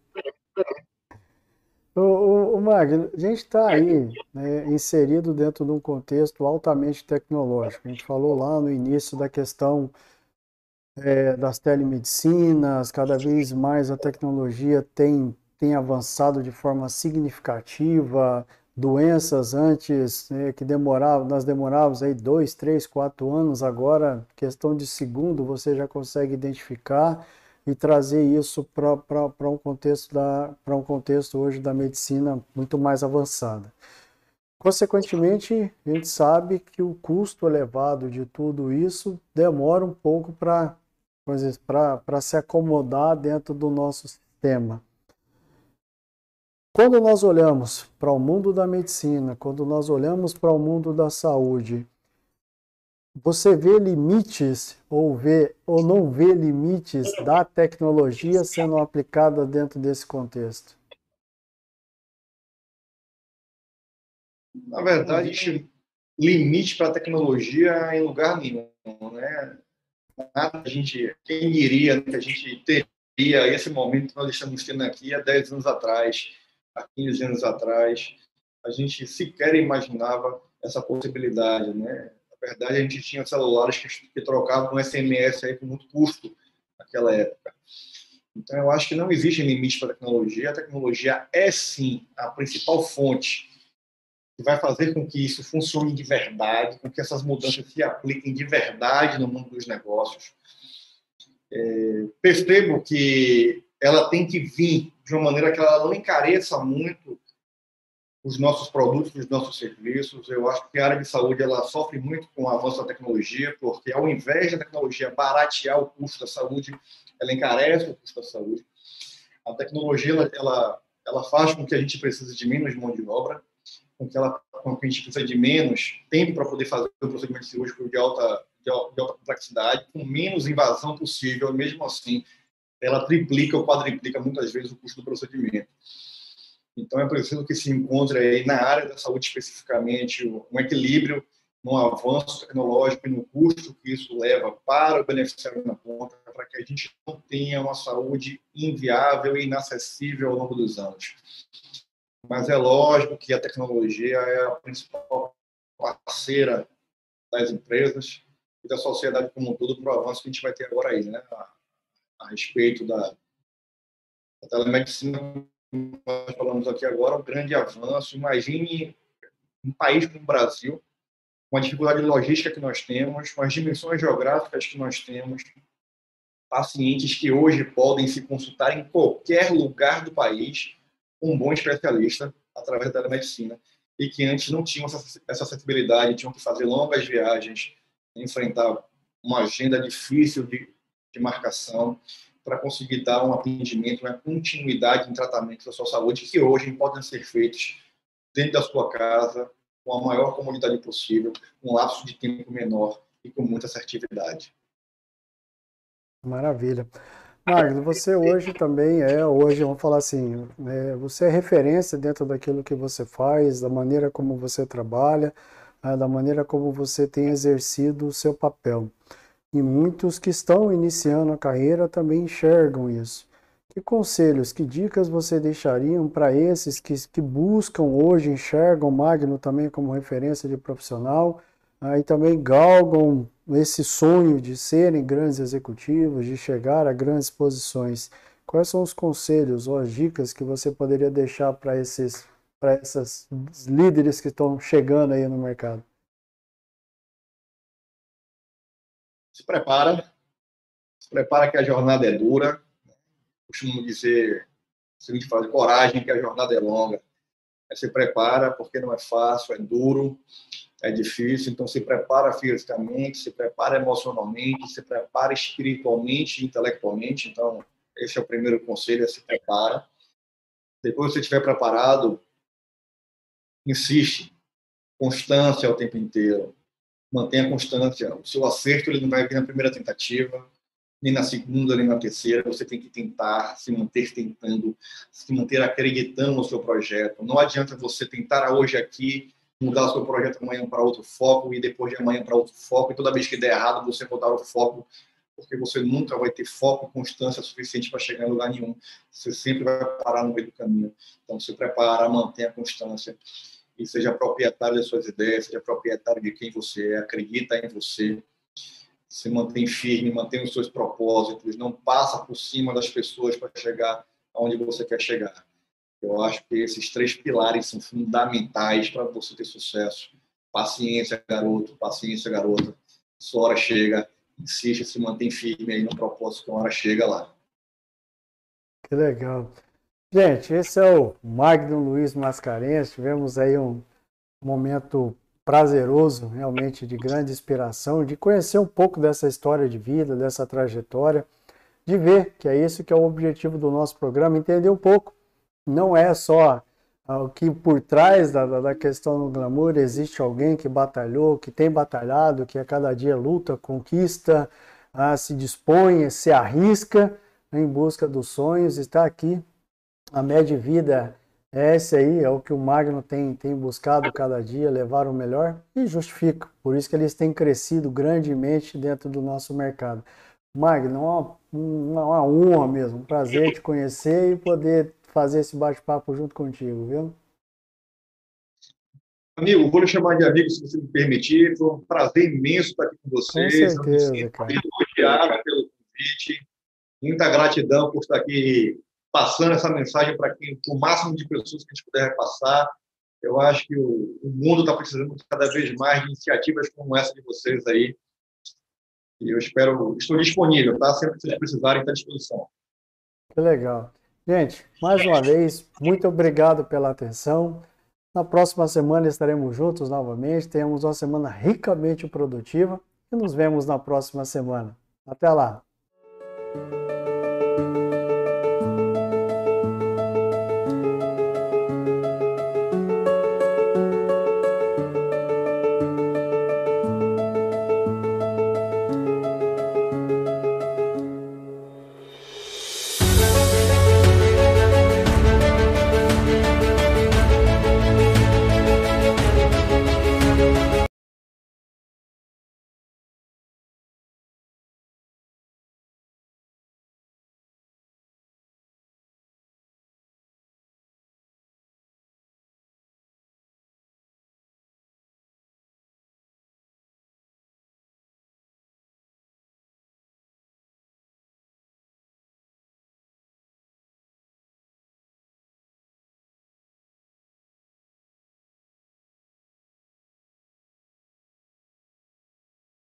O, o, o Magno, a gente está aí né, inserido dentro de um contexto altamente tecnológico. A gente falou lá no início da questão é, das telemedicinas, cada vez mais a tecnologia tem, tem avançado de forma significativa, doenças antes né, que demoravam, nós demorávamos aí dois, três, quatro anos, agora questão de segundo você já consegue identificar e trazer isso para um contexto da para um contexto hoje da medicina muito mais avançada. Consequentemente, a gente sabe que o custo elevado de tudo isso demora um pouco para para se acomodar dentro do nosso sistema. Quando nós olhamos para o mundo da medicina, quando nós olhamos para o mundo da saúde, você vê limites ou vê ou não vê limites da tecnologia sendo aplicada dentro desse contexto? Na verdade, limite para a tecnologia em lugar nenhum, né? Nada a gente, quem diria que a gente teria esse momento que nós estamos tendo aqui há 10 anos atrás, há 15 anos atrás, a gente sequer imaginava essa possibilidade, né? Na verdade, a gente tinha celulares que, que trocavam SMS aí com muito custo naquela época. Então, eu acho que não existe limite para a tecnologia. A tecnologia é, sim, a principal fonte que vai fazer com que isso funcione de verdade, com que essas mudanças se apliquem de verdade no mundo dos negócios. É, percebo que ela tem que vir de uma maneira que ela não encareça muito os nossos produtos, os nossos serviços. Eu acho que a área de saúde ela sofre muito com o avanço da tecnologia, porque ao invés da tecnologia baratear o custo da saúde, ela encarece o custo da saúde. A tecnologia ela, ela, ela faz com que a gente precise de menos mão de obra, com que, ela, com que a gente precisa de menos tempo para poder fazer o procedimento cirúrgico de alta, de, alta complexidade, com menos invasão possível, mesmo assim, ela triplica ou quadriplica muitas vezes o custo do procedimento. Então, é preciso que se encontre aí na área da saúde especificamente um equilíbrio no avanço tecnológico e no custo que isso leva para o beneficiário na ponta, para que a gente não tenha uma saúde inviável e inacessível ao longo dos anos. Mas é lógico que a tecnologia é a principal parceira das empresas e da sociedade como um todo para o avanço que a gente vai ter agora aí, né? A, a respeito da, da telemedicina nós falamos aqui agora, um grande avanço. Imagine um país como o Brasil, com a dificuldade logística que nós temos, com as dimensões geográficas que nós temos, pacientes que hoje podem se consultar em qualquer lugar do país um bom especialista através da telemedicina e que antes não tinham essa acessibilidade, tinham que fazer longas viagens, enfrentar uma agenda difícil de, de marcação para conseguir dar um atendimento, uma continuidade em tratamento da sua saúde, que hoje podem ser feitos dentro da sua casa, com a maior comodidade possível, um lapso de tempo menor e com muita assertividade. Maravilha. Magno, você hoje também é, hoje vamos falar assim, é, você é referência dentro daquilo que você faz, da maneira como você trabalha, né, da maneira como você tem exercido o seu papel. E muitos que estão iniciando a carreira também enxergam isso. Que conselhos, que dicas você deixariam para esses que, que buscam hoje, enxergam Magno também como referência de profissional e também galgam esse sonho de serem grandes executivos, de chegar a grandes posições? Quais são os conselhos ou as dicas que você poderia deixar para esses para essas líderes que estão chegando aí no mercado? se prepara, se prepara que a jornada é dura. Costumo dizer a seguinte frase, coragem que a jornada é longa. se prepara porque não é fácil, é duro, é difícil, então se prepara fisicamente, se prepara emocionalmente, se prepara espiritualmente, intelectualmente. Então, esse é o primeiro conselho, é se prepara. Depois que você estiver preparado, insiste, constância o tempo inteiro. Mantenha constância. O seu acerto ele não vai vir na primeira tentativa, nem na segunda, nem na terceira. Você tem que tentar, se manter tentando, se manter acreditando no seu projeto. Não adianta você tentar hoje aqui mudar o seu projeto amanhã para outro foco e depois de amanhã para outro foco, e toda vez que der errado, você botar o foco, porque você nunca vai ter foco e constância suficiente para chegar em lugar nenhum. Você sempre vai parar no meio do caminho. Então, se prepara, mantenha a constância e seja proprietário das suas ideias, seja proprietário de quem você é, acredita em você, se mantém firme, mantém os seus propósitos, não passa por cima das pessoas para chegar aonde você quer chegar. Eu acho que esses três pilares são fundamentais para você ter sucesso. Paciência, garoto, paciência, garota. Sua hora chega, insiste, se mantém firme aí no propósito que a hora chega lá. Que legal. Gente, esse é o Magno Luiz Mascarenhas. Tivemos aí um momento prazeroso, realmente de grande inspiração, de conhecer um pouco dessa história de vida, dessa trajetória, de ver que é isso que é o objetivo do nosso programa, entender um pouco não é só ah, o que por trás da, da questão do glamour existe alguém que batalhou, que tem batalhado, que a cada dia luta, conquista, ah, se dispõe, se arrisca em busca dos sonhos, está aqui. A média de vida é esse aí, é o que o Magno tem, tem buscado cada dia, levar o melhor e justifica. Por isso que eles têm crescido grandemente dentro do nosso mercado. Magno, uma, uma, uma honra mesmo, um prazer te conhecer e poder fazer esse bate-papo junto contigo, viu? Amigo, vou lhe chamar de amigo, se você me permitir. Foi um prazer imenso estar aqui com vocês. Com certeza. Elogiado pelo convite. Muita gratidão por estar aqui passando essa mensagem para quem, o máximo de pessoas que a gente puder passar. Eu acho que o, o mundo está precisando cada vez mais de iniciativas como essa de vocês aí. E eu espero, estou disponível, tá? Sempre que vocês precisarem, está à disposição. Que legal. Gente, mais uma vez, muito obrigado pela atenção. Na próxima semana estaremos juntos novamente. Tenhamos uma semana ricamente produtiva e nos vemos na próxima semana. Até lá!